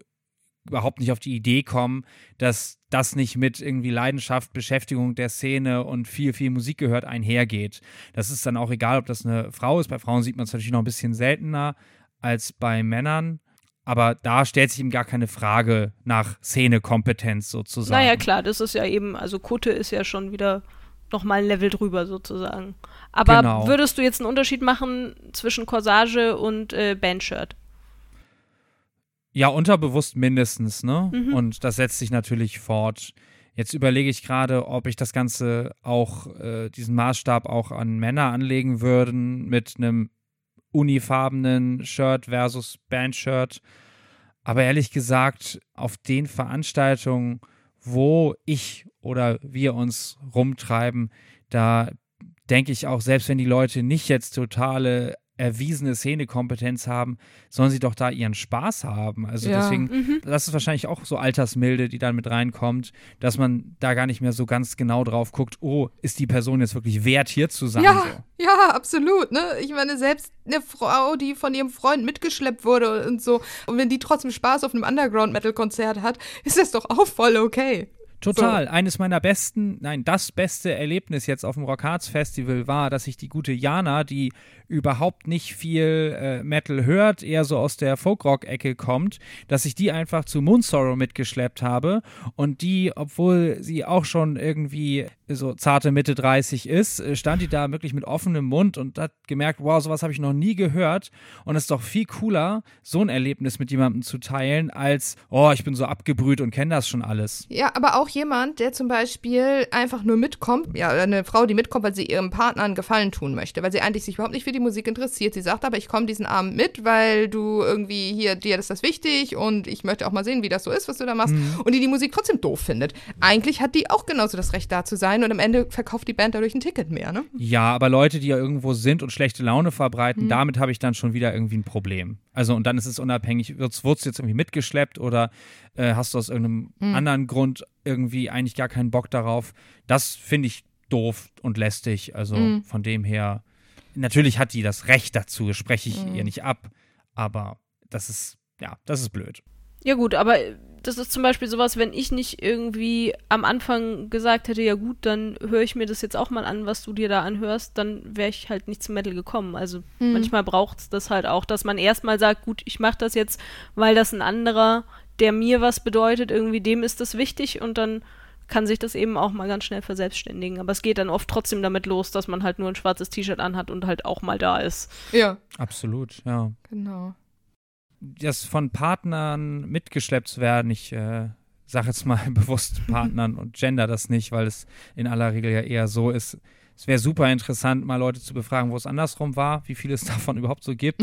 überhaupt nicht auf die Idee kommen, dass das nicht mit irgendwie Leidenschaft, Beschäftigung der Szene und viel, viel Musik gehört einhergeht. Das ist dann auch egal, ob das eine Frau ist. Bei Frauen sieht man es natürlich noch ein bisschen seltener als bei Männern. Aber da stellt sich eben gar keine Frage nach Szenekompetenz sozusagen. Naja, klar, das ist ja eben, also Kutte ist ja schon wieder nochmal ein Level drüber sozusagen. Aber genau. würdest du jetzt einen Unterschied machen zwischen Corsage und äh, Bandshirt? Ja, unterbewusst mindestens, ne? Mhm. Und das setzt sich natürlich fort. Jetzt überlege ich gerade, ob ich das Ganze auch, äh, diesen Maßstab auch an Männer anlegen würden mit einem unifarbenen Shirt versus Bandshirt. Aber ehrlich gesagt, auf den Veranstaltungen, wo ich oder wir uns rumtreiben, da denke ich auch, selbst wenn die Leute nicht jetzt totale erwiesene Szenekompetenz haben, sollen sie doch da ihren Spaß haben. Also ja. deswegen, mhm. das ist wahrscheinlich auch so Altersmilde, die dann mit reinkommt, dass man da gar nicht mehr so ganz genau drauf guckt, oh, ist die Person jetzt wirklich wert, hier zu sein? Ja, so. ja, absolut. Ne? Ich meine, selbst eine Frau, die von ihrem Freund mitgeschleppt wurde und so, und wenn die trotzdem Spaß auf einem Underground-Metal-Konzert hat, ist das doch auch voll okay. Total. So. Eines meiner besten, nein, das beste Erlebnis jetzt auf dem Rockharz Festival war, dass ich die gute Jana, die überhaupt nicht viel äh, Metal hört, eher so aus der Folkrock-Ecke kommt, dass ich die einfach zu Moonsorrow mitgeschleppt habe und die, obwohl sie auch schon irgendwie so zarte Mitte 30 ist, äh, stand die da wirklich mit offenem Mund und hat gemerkt, wow, sowas habe ich noch nie gehört und es ist doch viel cooler, so ein Erlebnis mit jemandem zu teilen, als, oh, ich bin so abgebrüht und kenne das schon alles. Ja, aber auch jemand, der zum Beispiel einfach nur mitkommt, ja, eine Frau, die mitkommt, weil sie ihrem Partner einen Gefallen tun möchte, weil sie eigentlich sich überhaupt nicht für die Musik interessiert. Sie sagt aber, ich komme diesen Abend mit, weil du irgendwie hier, dir ist das wichtig und ich möchte auch mal sehen, wie das so ist, was du da machst. Mhm. Und die die Musik trotzdem doof findet. Eigentlich hat die auch genauso das Recht da zu sein und am Ende verkauft die Band dadurch ein Ticket mehr, ne? Ja, aber Leute, die ja irgendwo sind und schlechte Laune verbreiten, mhm. damit habe ich dann schon wieder irgendwie ein Problem. Also und dann ist es unabhängig, wird es jetzt irgendwie mitgeschleppt oder äh, hast du aus irgendeinem mhm. anderen Grund irgendwie eigentlich gar keinen Bock darauf? Das finde ich doof und lästig. Also mhm. von dem her, natürlich hat die das Recht dazu, spreche ich mhm. ihr nicht ab, aber das ist, ja, das ist blöd. Ja gut, aber das ist zum Beispiel sowas, wenn ich nicht irgendwie am Anfang gesagt hätte, ja gut, dann höre ich mir das jetzt auch mal an, was du dir da anhörst, dann wäre ich halt nicht zum Metal gekommen. Also mhm. manchmal braucht es das halt auch, dass man erstmal sagt, gut, ich mache das jetzt, weil das ein anderer, der mir was bedeutet, irgendwie dem ist das wichtig und dann kann sich das eben auch mal ganz schnell verselbstständigen. Aber es geht dann oft trotzdem damit los, dass man halt nur ein schwarzes T-Shirt anhat und halt auch mal da ist. Ja. Absolut, ja. Genau das von Partnern mitgeschleppt zu werden, ich äh, sage jetzt mal <laughs> bewusst Partnern und gender das nicht, weil es in aller Regel ja eher so ist. Es wäre super interessant, mal Leute zu befragen, wo es andersrum war, wie viel es <laughs> davon überhaupt so gibt.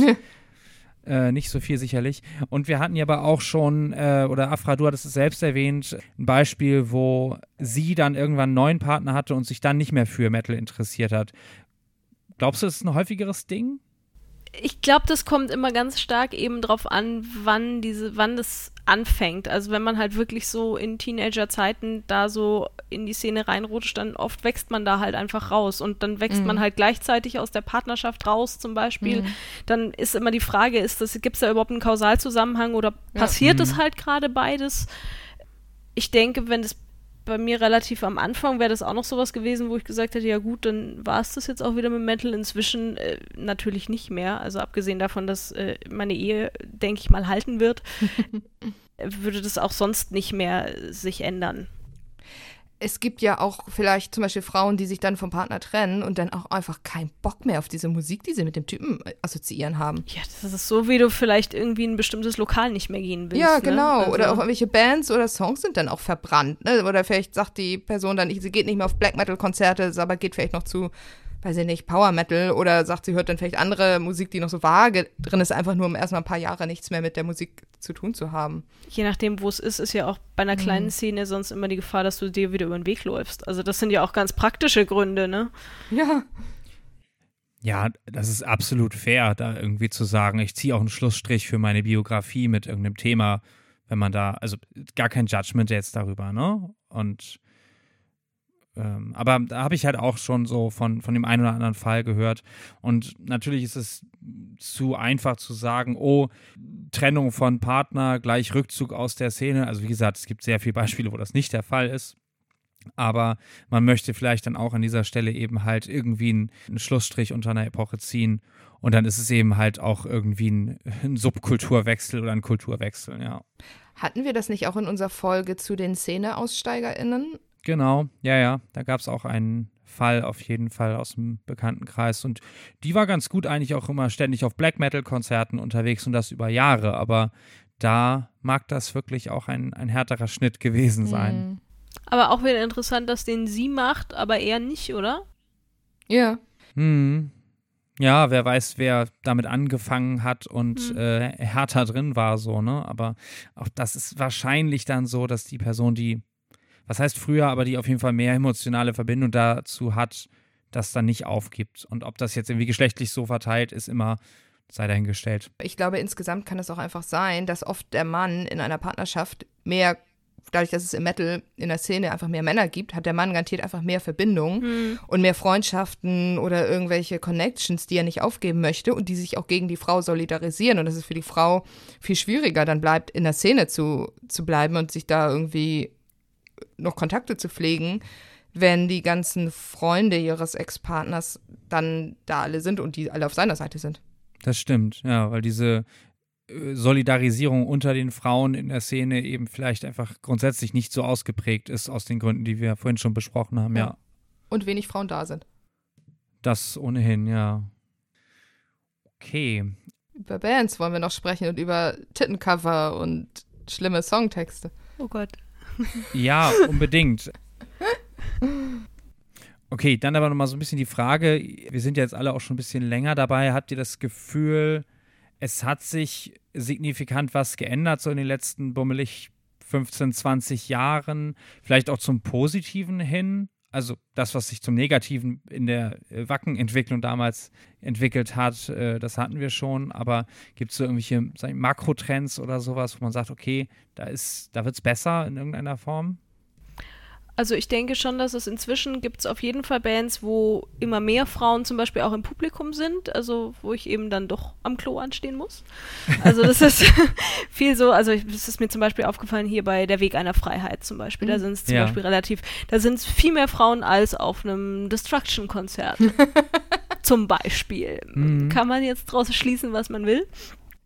Äh, nicht so viel sicherlich. Und wir hatten ja aber auch schon, äh, oder Afra, du hattest es selbst erwähnt, ein Beispiel, wo sie dann irgendwann einen neuen Partner hatte und sich dann nicht mehr für Metal interessiert hat. Glaubst du, das ist ein häufigeres Ding? Ich glaube, das kommt immer ganz stark eben drauf an, wann diese, wann das anfängt. Also wenn man halt wirklich so in Teenager-Zeiten da so in die Szene reinrutscht, dann oft wächst man da halt einfach raus und dann wächst mhm. man halt gleichzeitig aus der Partnerschaft raus zum Beispiel. Mhm. Dann ist immer die Frage, ist das, gibt es da überhaupt einen Kausalzusammenhang oder passiert es ja. mhm. halt gerade beides? Ich denke, wenn das bei mir relativ am Anfang wäre das auch noch sowas gewesen, wo ich gesagt hätte, ja gut, dann war es das jetzt auch wieder mit Metal. Inzwischen äh, natürlich nicht mehr. Also abgesehen davon, dass äh, meine Ehe, denke ich mal, halten wird, <laughs> würde das auch sonst nicht mehr sich ändern es gibt ja auch vielleicht zum Beispiel Frauen, die sich dann vom Partner trennen und dann auch einfach keinen Bock mehr auf diese Musik, die sie mit dem Typen äh, assoziieren haben. Ja, das ist so, wie du vielleicht irgendwie in ein bestimmtes Lokal nicht mehr gehen willst. Ja, ne? genau. Ne? Also oder auch irgendwelche Bands oder Songs sind dann auch verbrannt. Ne? Oder vielleicht sagt die Person dann, sie geht nicht mehr auf Black Metal-Konzerte, aber geht vielleicht noch zu weiß ich nicht, Power Metal oder sagt, sie hört dann vielleicht andere Musik, die noch so vage drin ist, einfach nur um erstmal ein paar Jahre nichts mehr mit der Musik zu tun zu haben. Je nachdem, wo es ist, ist ja auch bei einer kleinen mhm. Szene sonst immer die Gefahr, dass du dir wieder über den Weg läufst. Also das sind ja auch ganz praktische Gründe, ne? Ja. Ja, das ist absolut fair, da irgendwie zu sagen, ich ziehe auch einen Schlussstrich für meine Biografie mit irgendeinem Thema, wenn man da, also gar kein Judgment jetzt darüber, ne? Und ähm, aber da habe ich halt auch schon so von, von dem einen oder anderen Fall gehört. Und natürlich ist es zu einfach zu sagen, oh, Trennung von Partner gleich Rückzug aus der Szene. Also wie gesagt, es gibt sehr viele Beispiele, wo das nicht der Fall ist. Aber man möchte vielleicht dann auch an dieser Stelle eben halt irgendwie einen, einen Schlussstrich unter einer Epoche ziehen. Und dann ist es eben halt auch irgendwie ein, ein Subkulturwechsel oder ein Kulturwechsel, ja. Hatten wir das nicht auch in unserer Folge zu den Szene-AussteigerInnen? Genau, ja, ja. Da gab es auch einen Fall auf jeden Fall aus dem Bekanntenkreis. Und die war ganz gut eigentlich auch immer ständig auf Black Metal-Konzerten unterwegs und das über Jahre. Aber da mag das wirklich auch ein, ein härterer Schnitt gewesen sein. Mhm. Aber auch wieder interessant, dass den sie macht, aber er nicht, oder? Ja. Hm. Ja, wer weiß, wer damit angefangen hat und Hm. äh, härter drin war, so, ne? Aber auch das ist wahrscheinlich dann so, dass die Person, die, was heißt früher, aber die auf jeden Fall mehr emotionale Verbindung dazu hat, das dann nicht aufgibt. Und ob das jetzt irgendwie geschlechtlich so verteilt ist, immer sei dahingestellt. Ich glaube, insgesamt kann es auch einfach sein, dass oft der Mann in einer Partnerschaft mehr, dadurch, dass es im Metal in der Szene einfach mehr Männer gibt, hat der Mann garantiert einfach mehr Verbindung Hm. und mehr Freundschaften oder irgendwelche Connections, die er nicht aufgeben möchte und die sich auch gegen die Frau solidarisieren. Und dass es für die Frau viel schwieriger dann bleibt, in der Szene zu, zu bleiben und sich da irgendwie noch Kontakte zu pflegen, wenn die ganzen Freunde ihres Ex-Partners dann da alle sind und die alle auf seiner Seite sind. Das stimmt, ja, weil diese äh, Solidarisierung unter den Frauen in der Szene eben vielleicht einfach grundsätzlich nicht so ausgeprägt ist, aus den Gründen, die wir vorhin schon besprochen haben, ja. Ja. Und wenig Frauen da sind. Das ohnehin, ja. Okay. Über Bands wollen wir noch sprechen und über Tittencover und schlimme Songtexte. Oh Gott. Ja, unbedingt. Okay, dann aber nochmal so ein bisschen die Frage, wir sind ja jetzt alle auch schon ein bisschen länger dabei, habt ihr das Gefühl, es hat sich signifikant was geändert, so in den letzten bummelig 15, 20 Jahren, vielleicht auch zum Positiven hin? Also das, was sich zum Negativen in der äh, Wacken-Entwicklung damals entwickelt hat, äh, das hatten wir schon, aber gibt es so irgendwelche Makrotrends oder sowas, wo man sagt, okay, da ist, da wird es besser in irgendeiner Form? Also ich denke schon, dass es inzwischen gibt es auf jeden Fall Bands, wo immer mehr Frauen zum Beispiel auch im Publikum sind, also wo ich eben dann doch am Klo anstehen muss. Also das ist <laughs> <laughs> viel so, also es ist mir zum Beispiel aufgefallen hier bei Der Weg einer Freiheit zum Beispiel, da Mhm. sind es zum Ja. Beispiel relativ, da sind es viel mehr Frauen als auf einem Destruction-Konzert. <laughs> zum Beispiel. Mhm. Kann man jetzt draus schließen, was man will.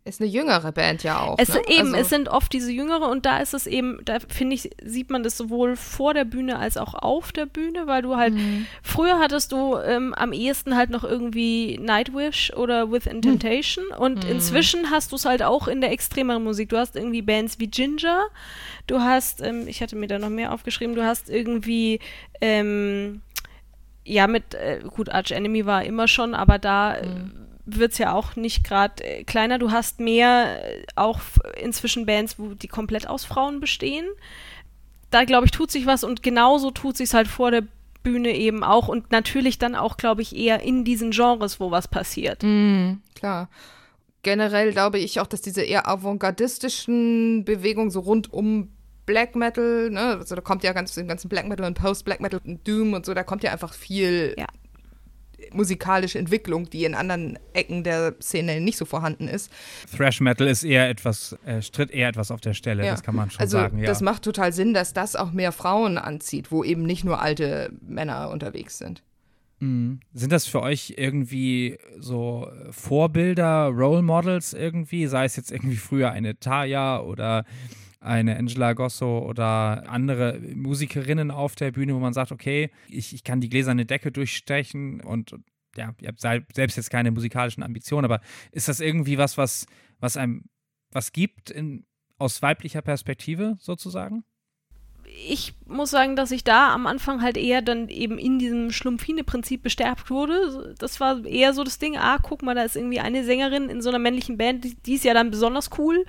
Ist eine jüngere Band ja auch. Es ne? eben, also, es sind oft diese Jüngere und da ist es eben, da finde ich, sieht man das sowohl vor der Bühne als auch auf der Bühne, weil du halt, Mhm. früher hattest du ähm, am ehesten halt noch irgendwie Nightwish oder Within Temptation und inzwischen hast du es halt auch in der extremeren Musik. Du hast irgendwie Bands wie Ginger, du hast, ähm, ich hatte mir da noch mehr aufgeschrieben, du hast irgendwie, ähm, ja, mit, äh, gut, Arch Enemy war immer schon, aber da äh, wird es ja auch nicht gerade äh, kleiner. Du hast mehr äh, auch inzwischen Bands, wo die komplett aus Frauen bestehen. Da, glaube ich, tut sich was und genauso tut sich halt vor der Bühne eben auch und natürlich dann auch, glaube ich, eher in diesen Genres, wo was passiert. Mhm, klar. Generell glaube ich auch, dass diese eher avantgardistischen Bewegungen so rund um Black Metal, ne, also da kommt ja ganz den ganzen Black Metal und Post-Black Metal und Doom und so, da kommt ja einfach viel Ja. Musikalische Entwicklung, die in anderen Ecken der Szene nicht so vorhanden ist. Thrash Metal ist eher etwas, äh, stritt eher etwas auf der Stelle, Ja. das kann man schon Also sagen, ja. das macht total Sinn, dass das auch mehr Frauen anzieht, wo eben nicht nur alte Männer unterwegs sind. Mhm. Sind das für euch irgendwie so äh, Vorbilder, Role Models irgendwie, sei es jetzt irgendwie früher eine Taya oder eine Angela Gosso oder andere Musikerinnen auf der Bühne, wo man sagt, okay, ich, ich kann die gläserne Decke durchstechen und ja, ihr habt sel- selbst jetzt keine musikalischen Ambitionen, aber ist das irgendwie was, was, was einem was gibt in, aus weiblicher Perspektive sozusagen? ich muss sagen, dass ich da am Anfang halt eher dann eben in diesem Schlumpfine-Prinzip bestärkt wurde. Das war eher so das Ding, ah, guck mal, da ist irgendwie eine Sängerin in so einer männlichen Band, die, die ist ja dann besonders cool.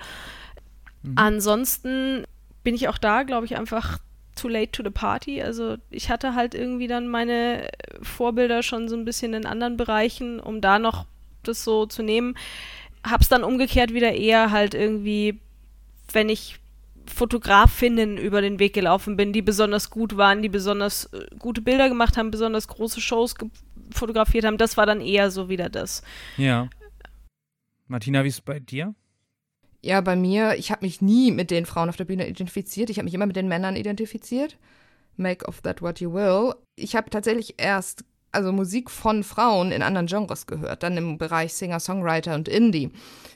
Ansonsten bin ich auch da, glaube ich, einfach too late to the party. Also ich hatte halt irgendwie dann meine Vorbilder schon so ein bisschen in anderen Bereichen, um da noch das so zu nehmen. Hab's dann umgekehrt wieder eher halt irgendwie, wenn ich Fotografinnen über den Weg gelaufen bin, die besonders gut waren, die besonders äh, gute Bilder gemacht haben, besonders große Shows fotografiert haben. Das war dann eher so wieder das. Ja. Martina, wie ist es bei dir? Ja, bei mir, ich habe mich nie mit den Frauen auf der Bühne identifiziert. Ich habe mich immer mit den Männern identifiziert. Make of that what you will. Ich habe tatsächlich erst also Musik von Frauen in anderen Genres gehört, dann im Bereich Singer-Songwriter und Indie.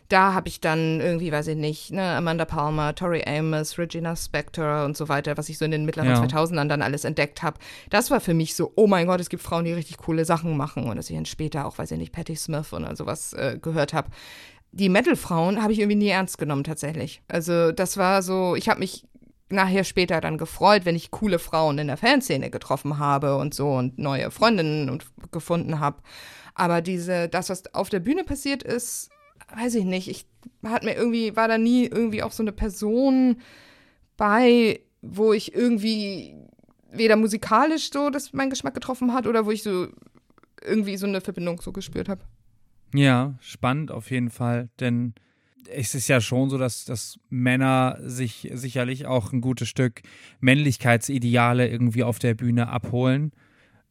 Da habe ich dann irgendwie, weiß ich nicht, ne, Amanda Palmer, Tori Amos, Regina Spektor und so weiter, was ich so in den mittleren Ja. 2000ern dann alles entdeckt habe. Das war für mich so, oh mein Gott, es gibt Frauen, die richtig coole Sachen machen und dass ich dann später auch, weiß ich nicht, Patti Smith und sowas äh, gehört habe die Metal-Frauen habe ich irgendwie nie ernst genommen tatsächlich. Also das war so, ich habe mich nachher später dann gefreut, wenn ich coole Frauen in der Fanszene getroffen habe und so und neue Freundinnen und gefunden habe. Aber diese, das, was auf der Bühne passiert ist, weiß ich nicht. Ich hat mir irgendwie, war da nie irgendwie auch so eine Person bei, wo ich irgendwie weder musikalisch so das meinen Geschmack getroffen hat oder wo ich so irgendwie so eine Verbindung so gespürt habe. Ja, spannend auf jeden Fall, denn es ist ja schon so, dass, dass Männer sich sicherlich auch ein gutes Stück Männlichkeitsideale irgendwie auf der Bühne abholen.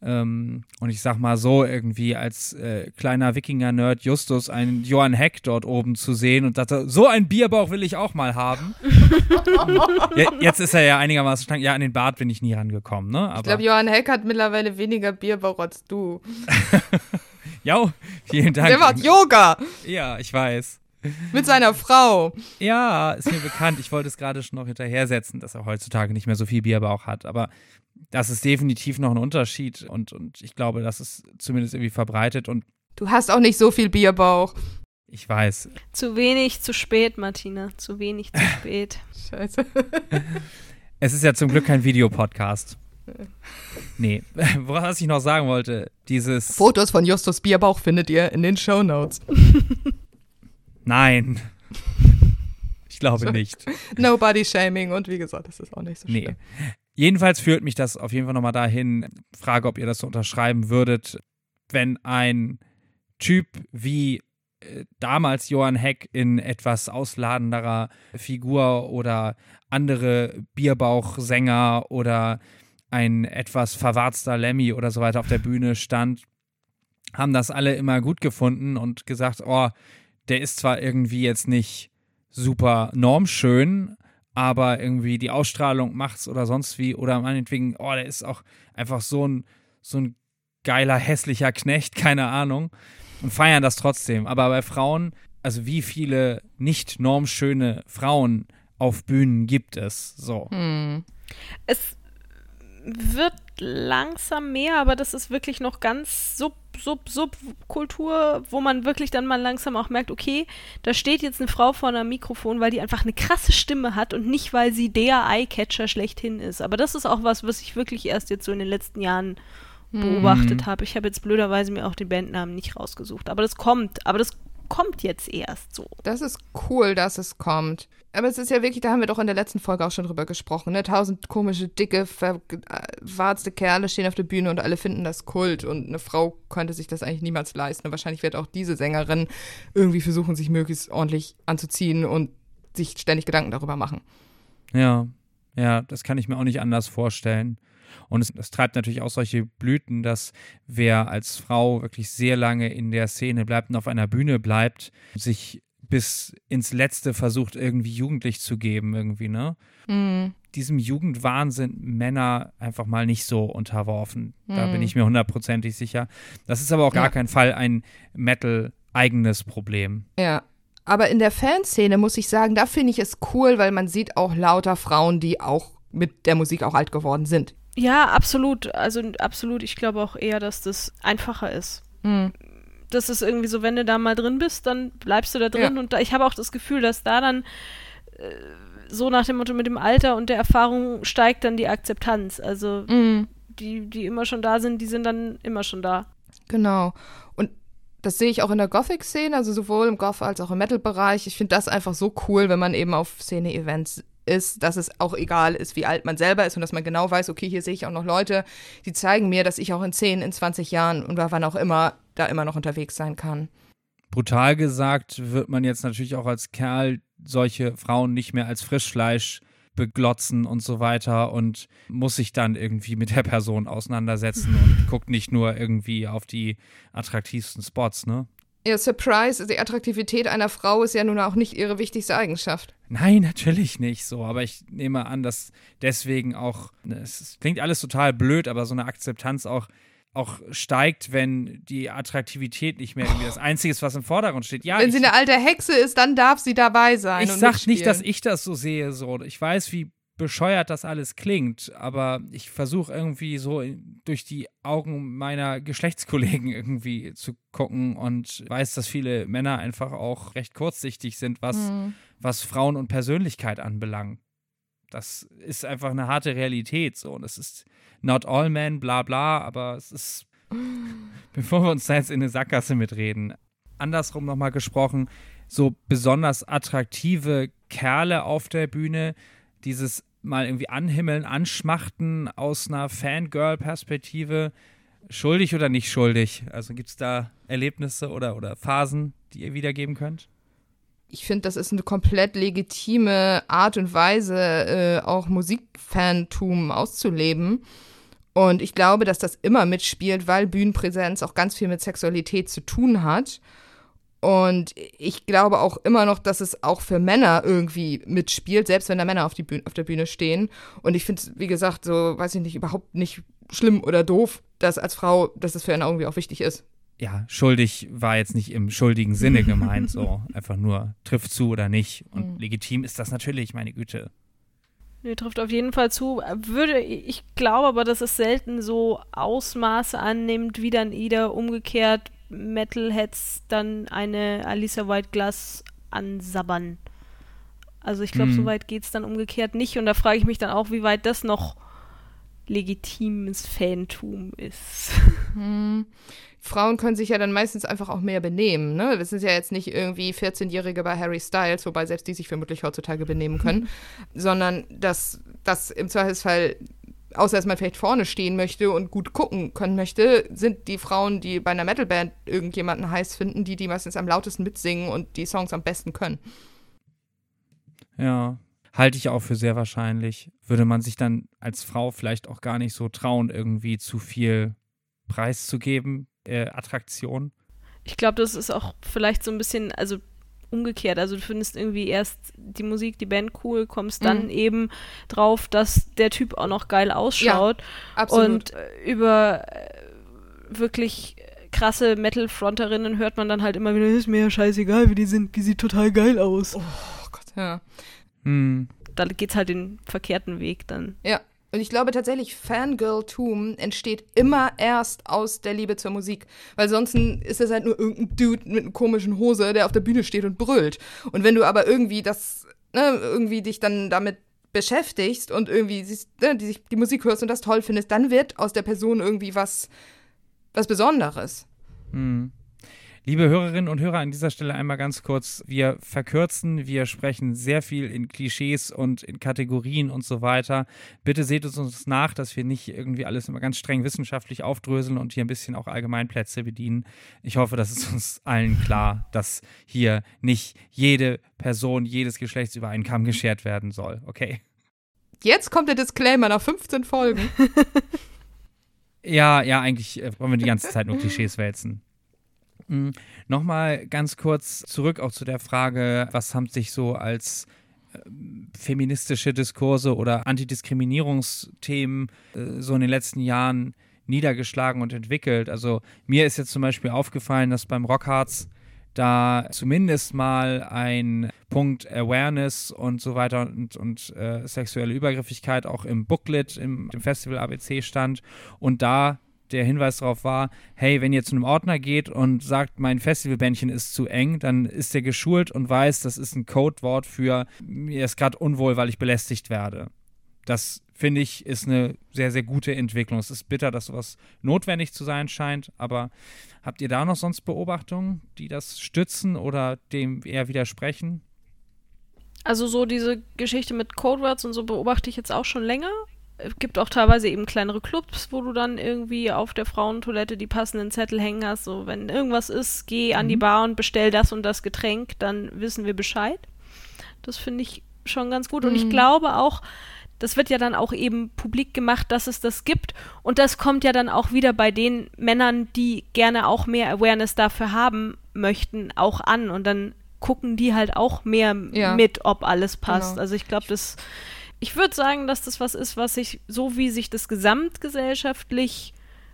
Ähm, und ich sag mal so, irgendwie als äh, kleiner Wikinger-Nerd Justus einen Johann Heck dort oben zu sehen und dachte, so ein Bierbauch will ich auch mal haben. <laughs> ja, jetzt ist er ja einigermaßen schlank. Ja, an den Bart bin ich nie rangekommen, ne? Aber ich glaube, Johann Heck hat mittlerweile weniger Bierbauch als du. <laughs> ja, vielen Dank. Der macht Yoga. Ja, ich weiß. Mit seiner Frau. Ja, ist mir bekannt. Ich wollte es gerade schon noch hinterhersetzen, dass er heutzutage nicht mehr so viel Bierbauch hat. Aber das ist definitiv noch ein Unterschied. Und, und ich glaube, das ist zumindest irgendwie verbreitet. Und du hast auch nicht so viel Bierbauch. Ich weiß. Zu wenig, zu spät, Martina. Zu wenig, zu <laughs> spät. Scheiße. Es ist ja zum Glück kein Videopodcast. Nee, <laughs> was ich noch sagen wollte, dieses. Fotos von Justus Bierbauch findet ihr in den Show Notes. <laughs> Nein. <laughs> Ich glaube nicht. Nobody shaming und wie gesagt, das ist auch nicht so schlimm. Nee. Jedenfalls führt mich das auf jeden Fall nochmal dahin, Frage, ob ihr das so unterschreiben würdet, wenn ein Typ wie äh, damals Johann Heck in etwas ausladenderer Figur oder andere Bierbauchsänger oder ein etwas verwarzter Lemmy oder so weiter auf der Bühne stand, haben das alle immer gut gefunden und gesagt, oh, der ist zwar irgendwie jetzt nicht super normschön, aber irgendwie die Ausstrahlung macht's oder sonst wie oder meinetwegen, oh, der ist auch einfach so ein, so ein geiler, hässlicher Knecht, <laughs> keine Ahnung, und feiern das trotzdem. Aber bei Frauen, also wie viele nicht normschöne Frauen auf Bühnen gibt es so? Hm. Es wird langsam mehr, aber das ist wirklich noch ganz sub, sub, sub Kultur, wo man wirklich dann mal langsam auch merkt, okay, da steht jetzt eine Frau vor einem Mikrofon, weil die einfach eine krasse Stimme hat und nicht, weil sie der Eyecatcher schlechthin ist. Aber das ist auch was, was ich wirklich erst jetzt so in den letzten Jahren beobachtet mhm. habe. Ich habe jetzt blöderweise mir auch den Bandnamen nicht rausgesucht. Aber das kommt. Aber das kommt jetzt erst so. Das ist cool, dass es kommt. Aber es ist ja wirklich, da haben wir doch in der letzten Folge auch schon drüber gesprochen, ne? Tausend komische, dicke, verwarzte Kerle stehen auf der Bühne und alle finden das Kult und eine Frau könnte sich das eigentlich niemals leisten. Und wahrscheinlich wird auch diese Sängerin irgendwie versuchen, sich möglichst ordentlich anzuziehen und sich ständig Gedanken darüber machen. Ja, ja, das kann ich mir auch nicht anders vorstellen. Und es, es, treibt natürlich auch solche Blüten, dass wer als Frau wirklich sehr lange in der Szene bleibt und auf einer Bühne bleibt, sich bis ins Letzte versucht, irgendwie jugendlich zu geben, irgendwie, ne? Mhm. Diesem Jugendwahn sind Männer einfach mal nicht so unterworfen. Da mhm. bin ich mir hundertprozentig sicher. Das ist aber auch gar ja. kein Fall ein Metal-eigenes Problem. Ja, aber in der Fanszene muss ich sagen, da finde ich es cool, weil man sieht auch lauter Frauen, die auch mit der Musik auch alt geworden sind. Ja, absolut. Also absolut. Ich glaube auch eher, dass das einfacher ist. Mhm. Das ist irgendwie so, wenn du da mal drin bist, dann bleibst du da drin. Ja. Und da, ich habe auch das Gefühl, dass da dann äh, so nach dem Motto mit dem Alter und der Erfahrung steigt dann die Akzeptanz. Also mhm. die, die immer schon da sind, die sind dann immer schon da. Genau. Und das sehe ich auch in der Gothic-Szene, also sowohl im Goth als auch im Metal-Bereich. Ich finde das einfach so cool, wenn man eben auf Szene-Events ist, dass es auch egal ist, wie alt man selber ist und dass man genau weiß, okay, hier sehe ich auch noch Leute, die zeigen mir, dass ich auch in 10, in 20 Jahren oder wann auch immer da immer noch unterwegs sein kann. Brutal gesagt wird man jetzt natürlich auch als Kerl solche Frauen nicht mehr als Frischfleisch beglotzen und so weiter und muss sich dann irgendwie mit der Person auseinandersetzen und <laughs> guckt nicht nur irgendwie auf die attraktivsten Spots, ne? Ja, Surprise, die Attraktivität einer Frau ist ja nun auch nicht ihre wichtigste Eigenschaft. Nein, natürlich nicht so. Aber ich nehme an, dass deswegen auch, ne, es klingt alles total blöd, aber so eine Akzeptanz auch, auch steigt, wenn die Attraktivität nicht mehr irgendwie das Einzige ist, was im Vordergrund steht. Ja, wenn sie eine alte Hexe ist, dann darf sie dabei sein. Ich sag nicht, dass ich das so sehe. So. Ich weiß, wie bescheuert das alles klingt, aber ich versuche irgendwie so durch die Augen meiner Geschlechtskollegen irgendwie zu gucken und weiß, dass viele Männer einfach auch recht kurzsichtig sind, was, mhm. was Frauen und Persönlichkeit anbelangt. Das ist einfach eine harte Realität. So. Und es ist not all men, bla bla, aber es ist, <laughs> bevor wir uns da jetzt in eine Sackgasse mitreden, andersrum nochmal gesprochen, so besonders attraktive Kerle auf der Bühne, dieses mal irgendwie anhimmeln, anschmachten aus einer Fangirl-Perspektive. Schuldig oder nicht schuldig? Also gibt es da Erlebnisse oder, oder Phasen, die ihr wiedergeben könnt? Ich finde, das ist eine komplett legitime Art und Weise, äh, auch Musikfantum auszuleben. Und ich glaube, dass das immer mitspielt, weil Bühnenpräsenz auch ganz viel mit Sexualität zu tun hat. Und ich glaube auch immer noch, dass es auch für Männer irgendwie mitspielt, selbst wenn da Männer auf, die Bühne, auf der Bühne stehen. Und ich finde es, wie gesagt, so, weiß ich nicht, überhaupt nicht schlimm oder doof, dass als Frau, dass es für einen irgendwie auch wichtig ist. Ja, schuldig war jetzt nicht im schuldigen Sinne <laughs> gemeint, so einfach nur trifft zu oder nicht. Und mhm. legitim ist das natürlich, meine Güte. Nee, trifft auf jeden Fall zu. Würde, ich glaube aber, dass es selten so Ausmaße annimmt, wie dann Ida umgekehrt Metalheads dann eine Alisa White Glass ansabbern. Also ich glaube, hm. so weit geht es dann umgekehrt nicht. Und da frage ich mich dann auch, wie weit das noch legitimes Fantum ist. Hm. Frauen können sich ja dann meistens einfach auch mehr benehmen. Ne? Das sind ja jetzt nicht irgendwie 14-Jährige bei Harry Styles, wobei selbst die sich vermutlich heutzutage benehmen können, <laughs> sondern dass das im Zweifelsfall außer dass man vielleicht vorne stehen möchte und gut gucken können möchte, sind die Frauen, die bei einer Metalband irgendjemanden heiß finden, die die meistens am lautesten mitsingen und die Songs am besten können. Ja, halte ich auch für sehr wahrscheinlich. Würde man sich dann als Frau vielleicht auch gar nicht so trauen, irgendwie zu viel preiszugeben, äh, Attraktion. Ich glaube, das ist auch vielleicht so ein bisschen, also umgekehrt. Also du findest irgendwie erst die Musik, die Band cool, kommst dann mhm. eben drauf, dass der Typ auch noch geil ausschaut. Ja, absolut. Und äh, über äh, wirklich krasse Metal-Fronterinnen hört man dann halt immer wieder, ist mir ja scheißegal, wie die sind, die sieht total geil aus. Oh Gott, ja. Hm. Da geht's halt den verkehrten Weg dann. Ja, und ich glaube tatsächlich, Fangirl-Tum entsteht immer erst aus der Liebe zur Musik. Weil sonst ist es halt nur irgendein Dude mit einer komischen Hose, der auf der Bühne steht und brüllt. Und wenn du aber irgendwie das, ne, irgendwie dich dann damit beschäftigst und irgendwie siehst, ne, die, die Musik hörst und das toll findest, dann wird aus der Person irgendwie was, was Besonderes. Hm. Liebe Hörerinnen und Hörer, an dieser Stelle einmal ganz kurz. Wir verkürzen, wir sprechen sehr viel in Klischees und in Kategorien und so weiter. Bitte seht es uns nach, dass wir nicht irgendwie alles immer ganz streng wissenschaftlich aufdröseln und hier ein bisschen auch Allgemeinplätze bedienen. Ich hoffe, das ist uns allen klar, dass hier nicht jede Person jedes Geschlechts über einen Kamm geschert werden soll. Okay. Jetzt kommt der Disclaimer nach 15 Folgen. <laughs> ja, ja, eigentlich äh, wollen wir die ganze Zeit nur Klischees wälzen. Mhm. Nochmal ganz kurz zurück auch zu der Frage, was haben sich so als äh, feministische Diskurse oder Antidiskriminierungsthemen äh, so in den letzten Jahren niedergeschlagen und entwickelt. Also mir ist jetzt zum Beispiel aufgefallen, dass beim Rockharz da zumindest mal ein Punkt Awareness und so weiter und, und äh, sexuelle Übergriffigkeit auch im Booklet im, im Festival ABC stand und da der Hinweis darauf war, hey, wenn ihr zu einem Ordner geht und sagt, mein Festivalbändchen ist zu eng, dann ist der geschult und weiß, das ist ein Codewort für mir ist gerade unwohl, weil ich belästigt werde. Das finde ich ist eine sehr, sehr gute Entwicklung. Es ist bitter, dass sowas notwendig zu sein scheint, aber habt ihr da noch sonst Beobachtungen, die das stützen oder dem eher widersprechen? Also so diese Geschichte mit Codewords und so beobachte ich jetzt auch schon länger gibt auch teilweise eben kleinere Clubs, wo du dann irgendwie auf der Frauentoilette die passenden Zettel hängen hast. So, wenn irgendwas ist, geh mhm. an die mhm. Bar und bestell das und das Getränk, dann wissen wir Bescheid. Das finde ich schon ganz gut. Mhm. Und ich mhm. glaube auch, das wird ja dann auch eben publik gemacht, dass es das gibt. Und das kommt ja dann auch wieder bei den Männern, die gerne auch mehr Awareness dafür haben möchten, auch an. Und dann gucken die halt auch mehr ja. mit, ob alles passt. Genau. Also ich glaube, das ich würde sagen, dass das was ist, was sich, so wie sich das gesamtgesellschaftlich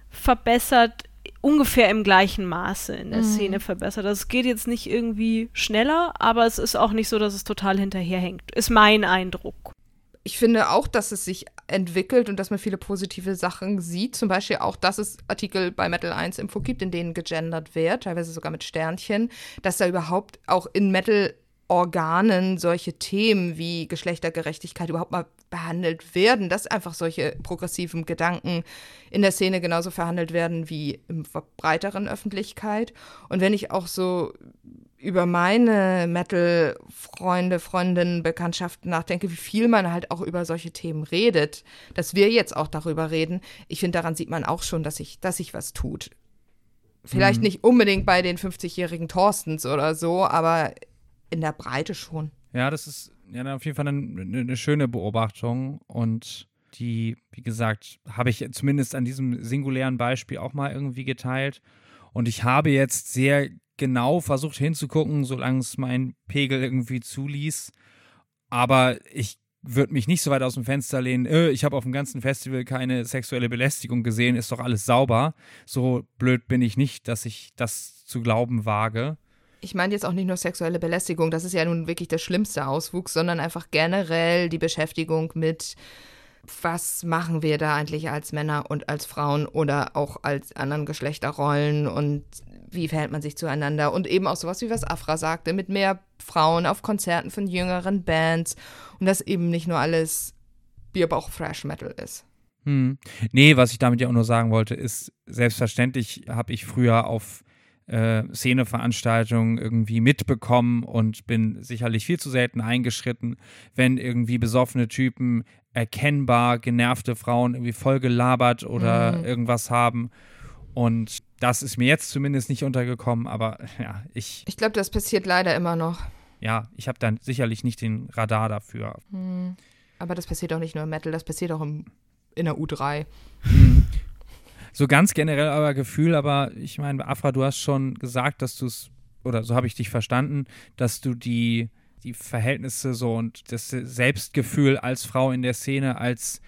verbessert, ungefähr im gleichen Maße in der mhm. Szene verbessert. Also es geht jetzt nicht irgendwie schneller, aber es ist auch nicht so, dass es total hinterherhängt. Ist mein Eindruck. ich finde auch, dass es sich entwickelt und dass man viele positive Sachen sieht. Zum Beispiel auch, dass es Artikel bei Metal 1 Info gibt, in denen gegendert wird, teilweise sogar mit Sternchen, dass da überhaupt auch in Metal Organen solche Themen wie Geschlechtergerechtigkeit überhaupt mal behandelt werden, dass einfach solche progressiven Gedanken in der Szene genauso verhandelt werden wie im breiteren Öffentlichkeit. Und wenn ich auch so über meine Metal-Freunde, Freundinnen, Bekanntschaften nachdenke, wie viel man halt auch über solche Themen redet, dass wir jetzt auch darüber reden, ich finde, daran sieht man auch schon, dass sich dass sich was tut. Vielleicht mhm. nicht unbedingt bei den 50-jährigen Thorstens oder so, aber in der Breite schon. Ja, das ist ja auf jeden Fall eine, eine schöne Beobachtung und die, wie gesagt, habe ich zumindest an diesem singulären Beispiel auch mal irgendwie geteilt. Und ich habe jetzt sehr genau versucht hinzugucken, solange es mein Pegel irgendwie zuließ. Aber ich würde mich nicht so weit aus dem Fenster lehnen, äh, ich habe auf dem ganzen Festival keine sexuelle Belästigung gesehen, ist doch alles sauber. So blöd bin ich nicht, dass ich das zu glauben wage. Ich meine jetzt auch nicht nur sexuelle Belästigung, das ist ja nun wirklich der schlimmste Auswuchs, sondern einfach generell die Beschäftigung mit, was machen wir da eigentlich als Männer und als Frauen oder auch als anderen Geschlechterrollen und wie verhält man sich zueinander und eben auch sowas wie was Afra sagte, mit mehr Frauen auf Konzerten von jüngeren Bands und dass eben nicht nur alles Bierbauch Thrash Metal ist. Hm. Nee, was ich damit ja auch nur sagen wollte, ist, selbstverständlich habe ich früher auf äh, Szeneveranstaltungen irgendwie mitbekommen und bin sicherlich viel zu selten eingeschritten, wenn irgendwie besoffene Typen erkennbar genervte Frauen irgendwie voll gelabert oder mhm. irgendwas haben. Und das ist mir jetzt zumindest nicht untergekommen, aber ja, ich. Ich glaube, das passiert leider immer noch. Ja, ich habe dann sicherlich nicht den Radar dafür. Hm. Aber das passiert auch nicht nur im Metal, das passiert auch im, in der U3. So ganz generell aber Gefühl, aber ich meine, Afra, du hast schon gesagt, dass du es, oder so habe ich dich verstanden, dass du die, die Verhältnisse so und das Selbstgefühl als Frau in der Szene als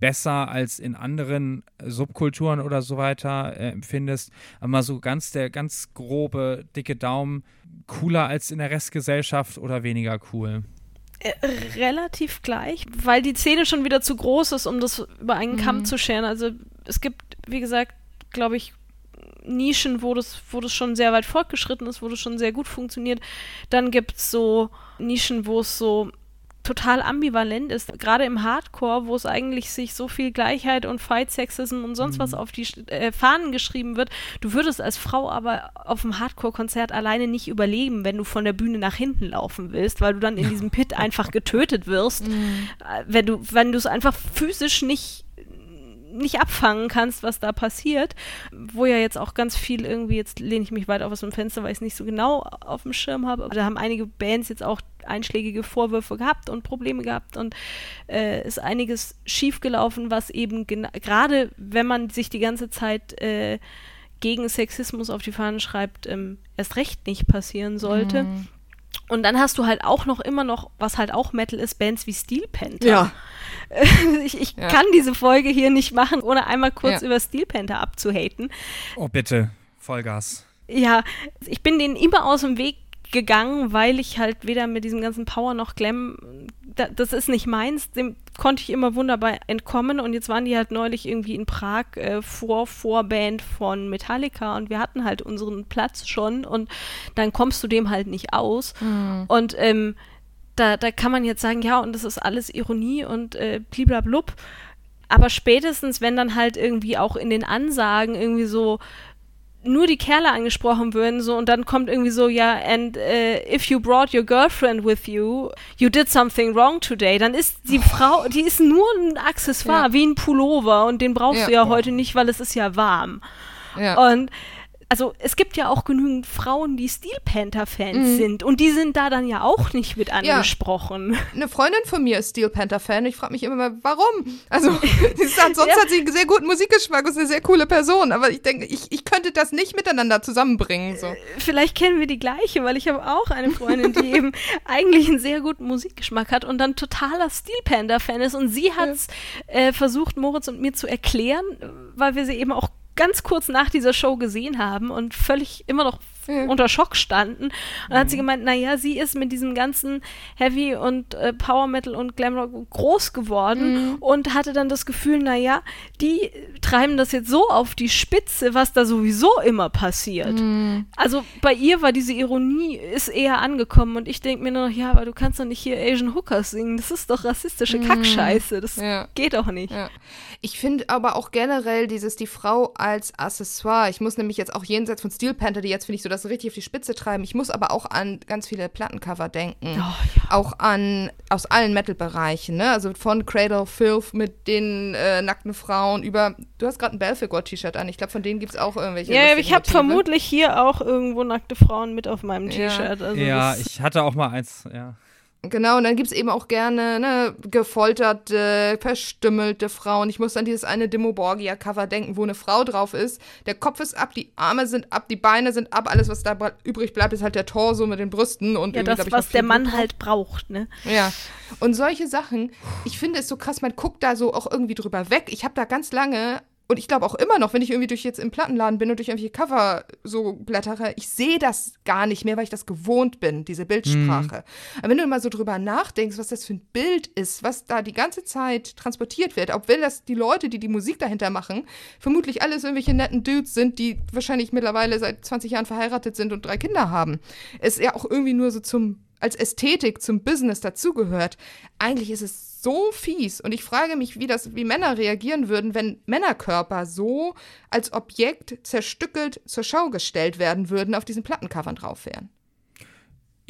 besser als in anderen Subkulturen oder so weiter äh, empfindest. Aber mal so ganz der ganz grobe, dicke Daumen, cooler als in der Restgesellschaft oder weniger cool? Äh, relativ gleich, weil die Szene schon wieder zu groß ist, um das über einen Kamm mhm. zu scheren. Also es gibt, wie gesagt, glaube ich, Nischen, wo das, wo das schon sehr weit fortgeschritten ist, wo das schon sehr gut funktioniert. Dann gibt es so Nischen, wo es so total ambivalent ist, gerade im Hardcore, wo es eigentlich sich so viel Gleichheit und Fight Sexism und sonst mhm. was auf die äh, Fahnen geschrieben wird. Du würdest als Frau aber auf dem Hardcore-Konzert alleine nicht überleben, wenn du von der Bühne nach hinten laufen willst, weil du dann in <laughs> diesem Pit einfach getötet wirst, mhm. Äh, wenn du wenn du es einfach physisch nicht nicht abfangen kannst, was da passiert. Wo ja jetzt auch ganz viel irgendwie, jetzt lehne ich mich weit aus dem Fenster, weil ich es nicht so genau auf dem Schirm habe. Aber da haben einige Bands jetzt auch einschlägige Vorwürfe gehabt und Probleme gehabt und äh, ist einiges schiefgelaufen, was eben gerade, wenn man sich die ganze Zeit äh, gegen Sexismus auf die Fahnen schreibt, ähm, erst recht nicht passieren sollte. Mhm. Und dann hast du halt auch noch immer noch, was halt auch Metal ist, Bands wie Steel Panther. Ja. <laughs> ich, ich ja. kann diese Folge hier nicht machen, ohne einmal kurz ja. über Steel Panther abzuhaten. Oh, bitte. Vollgas. Ja, ich bin denen immer aus dem Weg gegangen, weil ich halt weder mit diesem ganzen Power noch Glam, da, das ist nicht meins, dem konnte ich immer wunderbar entkommen und jetzt waren die halt neulich irgendwie in Prag äh, vor Vorband von Metallica und wir hatten halt unseren Platz schon und dann kommst du dem halt nicht aus mhm. und ähm, da, da kann man jetzt sagen, ja und das ist alles Ironie und äh, bliblablub, aber spätestens, wenn dann halt irgendwie auch in den Ansagen irgendwie so nur die Kerle angesprochen würden, so und dann kommt irgendwie so, ja, and uh, if you brought your girlfriend with you, you did something wrong today, dann ist die oh. Frau, die ist nur ein Accessoire, ja. wie ein Pullover und den brauchst ja. du ja heute nicht, weil es ist ja warm. Ja. Und also es gibt ja auch genügend Frauen, die Steel Panther-Fans mhm. sind und die sind da dann ja auch nicht mit angesprochen. Ja. Eine Freundin von mir ist Steel Panther-Fan. Ich frage mich immer mal, warum? Also, <laughs> sie sagt, sonst ja. hat sie einen sehr guten Musikgeschmack und ist eine sehr coole Person, aber ich denke, ich, ich könnte das nicht miteinander zusammenbringen. So. Äh, vielleicht kennen wir die gleiche, weil ich habe auch eine Freundin, die <laughs> eben eigentlich einen sehr guten Musikgeschmack hat und dann totaler Steel Panther-Fan ist und sie hat es ja. äh, versucht, Moritz und mir zu erklären, weil wir sie eben auch ganz kurz nach dieser Show gesehen haben und völlig immer noch ja. unter Schock standen. Und dann mhm. hat sie mhm. gemeint, naja, sie ist mit diesem ganzen Heavy und äh, Power Metal und Glamrock groß geworden mhm. und hatte dann das Gefühl, naja, die treiben das jetzt so auf die Spitze, was da sowieso immer passiert. Mhm. Also bei ihr war diese Ironie ist eher angekommen und ich denke mir nur noch, ja, aber du kannst doch nicht hier Asian Hookers singen. Das ist doch rassistische mhm. Kackscheiße. Das ja. geht doch nicht. Ja. Ich finde aber auch generell dieses, die Frau als Accessoire. Ich muss nämlich jetzt auch jenseits von Steel Panther, die jetzt finde ich so das richtig auf die Spitze treiben. Ich muss aber auch an ganz viele Plattencover denken. Oh, ja. Auch an, aus allen Metal-Bereichen, ne? Also von Cradle of Filth mit den äh, nackten Frauen über, du hast gerade ein Belfegor-T-Shirt an. Ich glaube, von denen gibt es auch irgendwelche. Ja, ich habe vermutlich hier auch irgendwo nackte Frauen mit auf meinem T-Shirt. Ja, also ja ich hatte auch mal eins, ja. Genau, und dann gibt es eben auch gerne ne, gefolterte, verstümmelte Frauen. Ich muss an dieses eine Dimo Borgia-Cover denken, wo eine Frau drauf ist. Der Kopf ist ab, die Arme sind ab, die Beine sind ab. Alles, was da übrig bleibt, ist halt der Torso mit den Brüsten. Und ja, das, was der Mann halt braucht, ne? Ja. Und solche Sachen, ich finde es so krass, man guckt da so auch irgendwie drüber weg. Ich habe da ganz lange und ich glaube auch immer noch, wenn ich irgendwie durch jetzt im Plattenladen bin und durch irgendwelche Cover so blättere, ich sehe das gar nicht mehr, weil ich das gewohnt bin, diese Bildsprache. Mhm. Aber wenn du mal so drüber nachdenkst, was das für ein Bild ist, was da die ganze Zeit transportiert wird, obwohl das die Leute, die die Musik dahinter machen, vermutlich alles irgendwelche netten Dudes sind, die wahrscheinlich mittlerweile seit 20 Jahren verheiratet sind und drei Kinder haben, ist ja auch irgendwie nur so zum als Ästhetik zum Business dazugehört. Eigentlich ist es so fies. Und ich frage mich, wie das, wie Männer reagieren würden, wenn Männerkörper so als Objekt zerstückelt zur Schau gestellt werden würden, auf diesen Plattencovern drauf wären.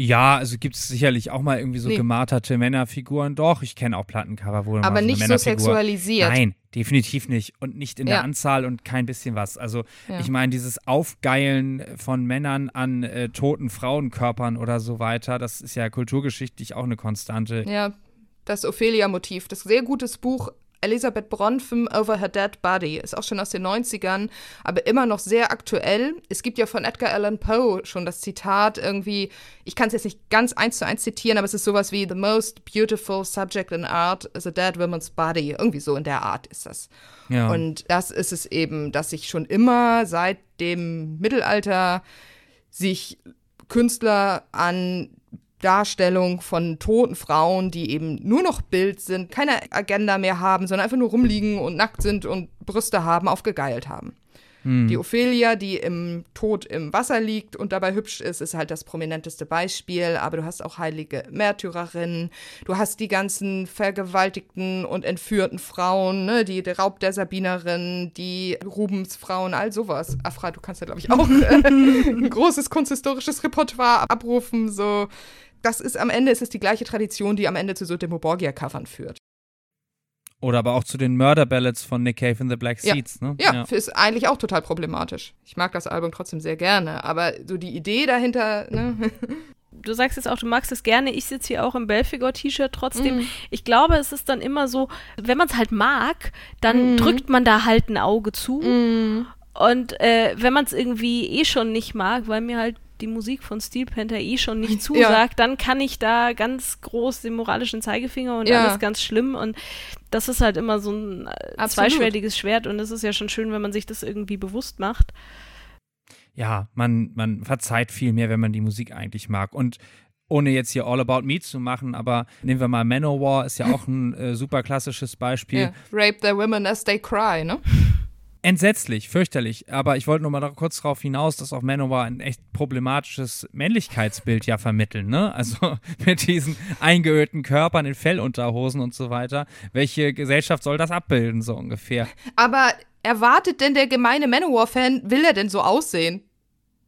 Ja, also gibt es sicherlich auch mal irgendwie so nee. gemarterte Männerfiguren. Doch, ich kenne auch Plattencover, wo Aber nicht so sexualisiert. Nein, definitiv nicht. Und nicht in ja. der Anzahl und kein bisschen was. Also, ja. ich meine, dieses Aufgeilen von Männern an äh, toten Frauenkörpern oder so weiter, das ist ja kulturgeschichtlich auch eine Konstante. Ja, das Ophelia-Motiv. Das sehr gutes Buch Elisabeth Bronfen Over Her Dead Body ist auch schon aus den 90ern, aber immer noch sehr aktuell. Es gibt ja von Edgar Allan Poe schon das Zitat irgendwie, ich kann es jetzt nicht ganz eins zu eins zitieren, aber es ist sowas wie The most beautiful subject in art is a dead woman's body. Irgendwie so in der Art ist das. Ja. Und das ist es eben, dass sich schon immer seit dem Mittelalter sich Künstler an Darstellung von toten Frauen, die eben nur noch Bild sind, keine Agenda mehr haben, sondern einfach nur rumliegen und nackt sind und Brüste haben, aufgegeilt haben. Hm. Die Ophelia, die im Tod im Wasser liegt und dabei hübsch ist, ist halt das prominenteste Beispiel. Aber du hast auch heilige Märtyrerinnen, du hast die ganzen vergewaltigten und entführten Frauen, ne? die, der Raub der Sabinerin, die Rubensfrauen, all sowas. Afra, du kannst ja, glaube ich, auch äh, <laughs> ein großes kunsthistorisches Repertoire abrufen, so das ist am Ende ist es die gleiche Tradition, die am Ende zu so Demoborgia-Covern führt. Oder aber auch zu den Murder-Ballads von Nick Cave in the Black Seeds, ja. ne? Ja, ja, ist eigentlich auch total problematisch. Ich mag das Album trotzdem sehr gerne, aber so die Idee dahinter, ne? <laughs> Du sagst jetzt auch, du magst es gerne. Ich sitze hier auch im Belfigor-T-Shirt trotzdem. Mm. Ich glaube, es ist dann immer so, wenn man es halt mag, dann mm. drückt man da halt ein Auge zu. Mm. Und äh, wenn man es irgendwie eh schon nicht mag, weil mir halt die Musik von Steel Panther eh schon nicht <laughs> zusagt, ja. dann kann ich da ganz groß den moralischen Zeigefinger und ja. alles ganz schlimm und das ist halt immer so ein äh, Absolut. zweischwertiges Schwert und es ist ja schon schön, wenn man sich das irgendwie bewusst macht. Ja, man, man verzeiht viel mehr, wenn man die Musik eigentlich mag und ohne jetzt hier All About Me zu machen, aber nehmen wir mal Manowar, ist ja auch <laughs> ein äh, super klassisches Beispiel. Yeah. Rape the women as they cry, ne? Entsetzlich, fürchterlich. Aber ich wollte nur mal kurz darauf hinaus, dass auch Manowar ein echt problematisches Männlichkeitsbild ja vermitteln, ne? Also <laughs> mit diesen eingeölten Körpern in Fellunterhosen und so weiter. Welche Gesellschaft soll das abbilden, so ungefähr? Aber erwartet denn der gemeine Manowar-Fan, will er denn so aussehen?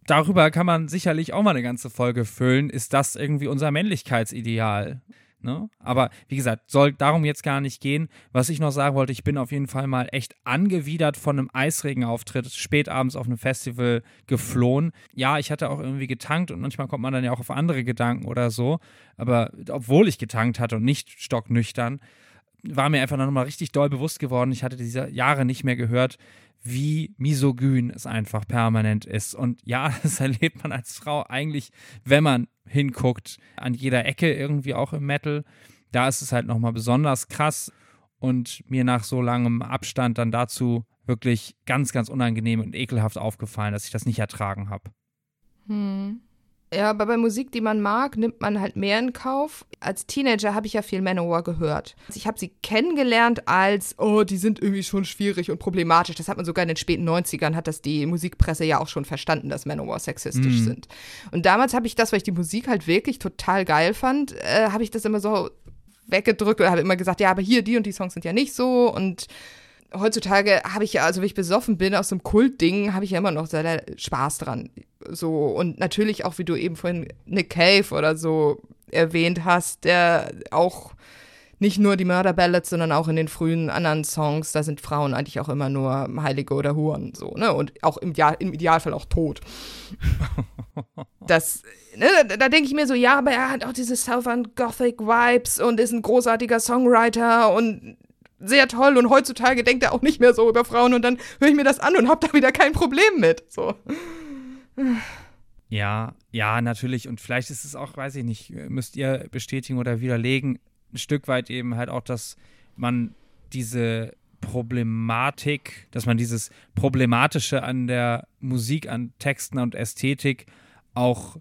Darüber kann man sicherlich auch mal eine ganze Folge füllen. Ist das irgendwie unser Männlichkeitsideal? Ne? Aber wie gesagt, soll darum jetzt gar nicht gehen. Was ich noch sagen wollte, ich bin auf jeden Fall mal echt angewidert von einem Eisregenauftritt spätabends auf einem Festival geflohen. Ja, ich hatte auch irgendwie getankt und manchmal kommt man dann ja auch auf andere Gedanken oder so. Aber obwohl ich getankt hatte und nicht stocknüchtern, war mir einfach nochmal richtig doll bewusst geworden. Ich hatte diese Jahre nicht mehr gehört, wie misogyn es einfach permanent ist. Und ja, <laughs> das erlebt man als Frau eigentlich, wenn man hinguckt, an jeder Ecke irgendwie auch im Metal. Da ist es halt nochmal besonders krass und mir nach so langem Abstand dann dazu wirklich ganz, ganz unangenehm und ekelhaft aufgefallen, dass ich das nicht ertragen habe. Hm. Ja, aber bei Musik, die man mag, nimmt man halt mehr in Kauf. Als Teenager habe ich ja viel Manowar gehört. Ich habe sie kennengelernt als, oh, die sind irgendwie schon schwierig und problematisch. Das hat man sogar in den späten 90ern, hat das die Musikpresse ja auch schon verstanden, dass Manowar sexistisch mhm. sind. Und damals habe ich das, weil ich die Musik halt wirklich total geil fand, äh, habe ich das immer so weggedrückt oder habe immer gesagt, ja, aber hier, die und die Songs sind ja nicht so und heutzutage habe ich ja, also wenn ich besoffen bin aus so einem Kultding, habe ich ja immer noch sehr Spaß dran. So, und natürlich auch, wie du eben vorhin Nick Cave oder so erwähnt hast, der auch nicht nur die Murder Ballads, sondern auch in den frühen anderen Songs, da sind Frauen eigentlich auch immer nur Heilige oder Huren, so, ne? Und auch im, Ideal, im Idealfall auch tot. <laughs> das, ne, da, da denke ich mir so, ja, aber er hat auch diese Southern Gothic Vibes und ist ein großartiger Songwriter und sehr toll und heutzutage denkt er auch nicht mehr so über Frauen und dann höre ich mir das an und habe da wieder kein Problem mit. So. Ja, ja, natürlich. Und vielleicht ist es auch, weiß ich nicht, müsst ihr bestätigen oder widerlegen, ein Stück weit eben halt auch, dass man diese Problematik, dass man dieses Problematische an der Musik, an Texten und Ästhetik auch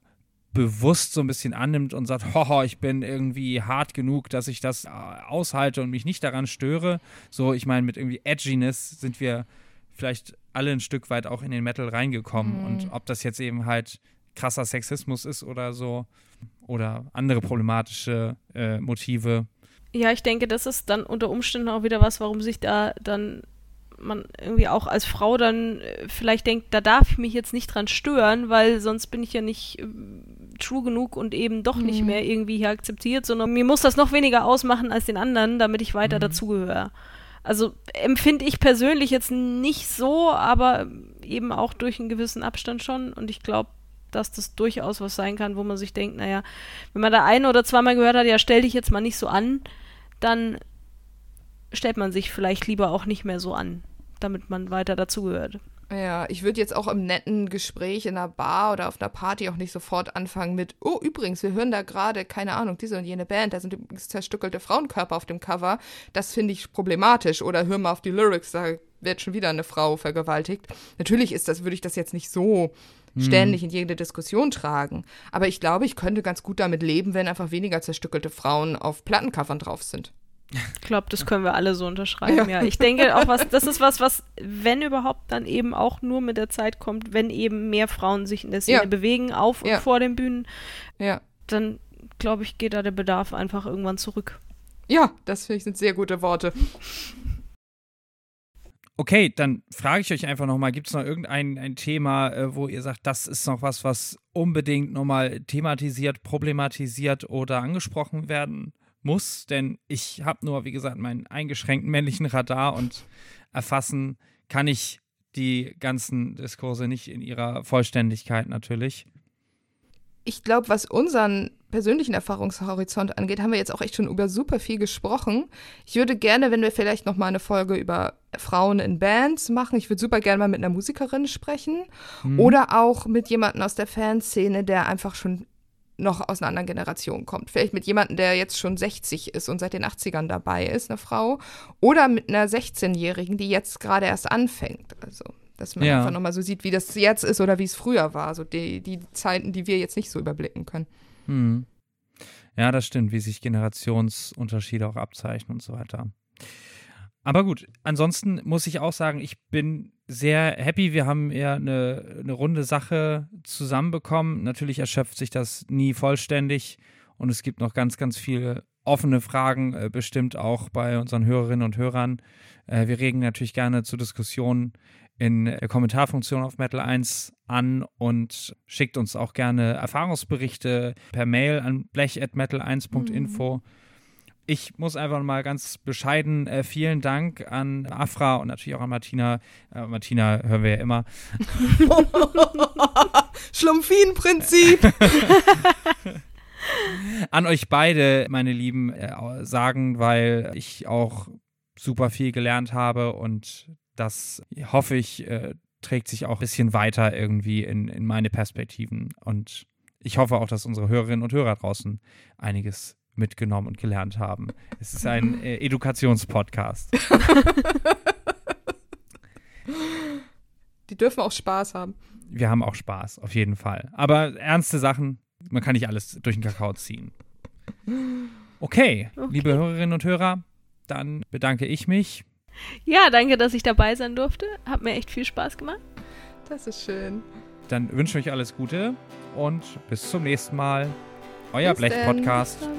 bewusst so ein bisschen annimmt und sagt, hoho, ich bin irgendwie hart genug, dass ich das äh, aushalte und mich nicht daran störe. So, ich meine, mit irgendwie Edginess sind wir vielleicht alle ein Stück weit auch in den Metal reingekommen. Mhm. Und ob das jetzt eben halt krasser Sexismus ist oder so oder andere problematische äh, Motive. Ja, ich denke, das ist dann unter Umständen auch wieder was, warum sich da dann man irgendwie auch als Frau dann äh, vielleicht denkt, da darf ich mich jetzt nicht dran stören, weil sonst bin ich ja nicht äh, true genug und eben doch mhm. nicht mehr irgendwie hier akzeptiert, sondern mir muss das noch weniger ausmachen als den anderen, damit ich weiter mhm. dazugehöre. Also empfinde ich persönlich jetzt nicht so, aber eben auch durch einen gewissen Abstand schon. Und ich glaube, dass das durchaus was sein kann, wo man sich denkt, naja, wenn man da ein oder zweimal gehört hat, ja, stell dich jetzt mal nicht so an, dann stellt man sich vielleicht lieber auch nicht mehr so an, damit man weiter dazugehört. Ja, ich würde jetzt auch im netten Gespräch in einer Bar oder auf einer Party auch nicht sofort anfangen mit, oh, übrigens, wir hören da gerade, keine Ahnung, diese und jene Band, da sind übrigens zerstückelte Frauenkörper auf dem Cover. Das finde ich problematisch. Oder hör mal auf die Lyrics, da wird schon wieder eine Frau vergewaltigt. Natürlich ist das, würde ich das jetzt nicht so hm. ständig in jede Diskussion tragen. Aber ich glaube, ich könnte ganz gut damit leben, wenn einfach weniger zerstückelte Frauen auf Plattencovern drauf sind. Ich glaube, das können wir alle so unterschreiben, ja. ja. Ich denke auch, was, das ist was, was, wenn überhaupt, dann eben auch nur mit der Zeit kommt, wenn eben mehr Frauen sich in der Szene ja. bewegen, auf und vor den Bühnen. Ja. Dann, glaube ich, geht da der Bedarf einfach irgendwann zurück. Ja, das finde ich sind sehr gute Worte. Okay, dann frage ich euch einfach nochmal, gibt es noch irgendein ein Thema, äh, wo ihr sagt, das ist noch was, was unbedingt nochmal thematisiert, problematisiert oder angesprochen werden muss, denn ich habe nur, wie gesagt, meinen eingeschränkten männlichen Radar und erfassen kann ich die ganzen Diskurse nicht in ihrer Vollständigkeit natürlich. Ich glaube, was unseren persönlichen Erfahrungshorizont angeht, haben wir jetzt auch echt schon über super viel gesprochen. Ich würde gerne, wenn wir vielleicht noch mal eine Folge über Frauen in Bands machen, ich würde super gerne mal mit einer Musikerin sprechen mhm. oder auch mit jemandem aus der Fanszene, der einfach schon noch aus einer anderen Generation kommt. Vielleicht mit jemandem, der jetzt schon 60 ist und seit den 80ern dabei ist, eine Frau. Oder mit einer 16-Jährigen, die jetzt gerade erst anfängt. Also, dass man ja. einfach nochmal so sieht, wie das jetzt ist oder wie es früher war. So die, die Zeiten, die wir jetzt nicht so überblicken können. Hm. Ja, das stimmt, wie sich Generationsunterschiede auch abzeichnen und so weiter. Aber gut, ansonsten muss ich auch sagen, ich bin sehr happy. Wir haben ja eine, eine runde Sache zusammenbekommen. Natürlich erschöpft sich das nie vollständig und es gibt noch ganz, ganz viele offene Fragen, äh, bestimmt auch bei unseren Hörerinnen und Hörern. Äh, wir regen natürlich gerne zu Diskussionen in der Kommentarfunktion auf Metal 1 an und schickt uns auch gerne Erfahrungsberichte per Mail an blech.metal1.info. Mhm. Ich muss einfach mal ganz bescheiden äh, vielen Dank an Afra und natürlich auch an Martina. Äh, Martina hören wir ja immer. <laughs> Schlumpfinprinzip. <laughs> an euch beide, meine Lieben, äh, sagen, weil ich auch super viel gelernt habe und das hoffe ich äh, trägt sich auch ein bisschen weiter irgendwie in, in meine Perspektiven und ich hoffe auch, dass unsere Hörerinnen und Hörer draußen einiges mitgenommen und gelernt haben. Es ist ein äh, Edukationspodcast. Die dürfen auch Spaß haben. wir haben auch Spaß, auf jeden Fall. Aber ernste Sachen, man kann nicht alles durch den Kakao ziehen. Okay, okay. liebe Hörerinnen und Hörer, dann bedanke ich mich. Ja, danke, dass ich dabei sein durfte. Hat mir echt viel Spaß gemacht. Das ist schön. Dann wünsche ich euch alles Gute und bis zum nächsten Mal. Euer Blech Podcast.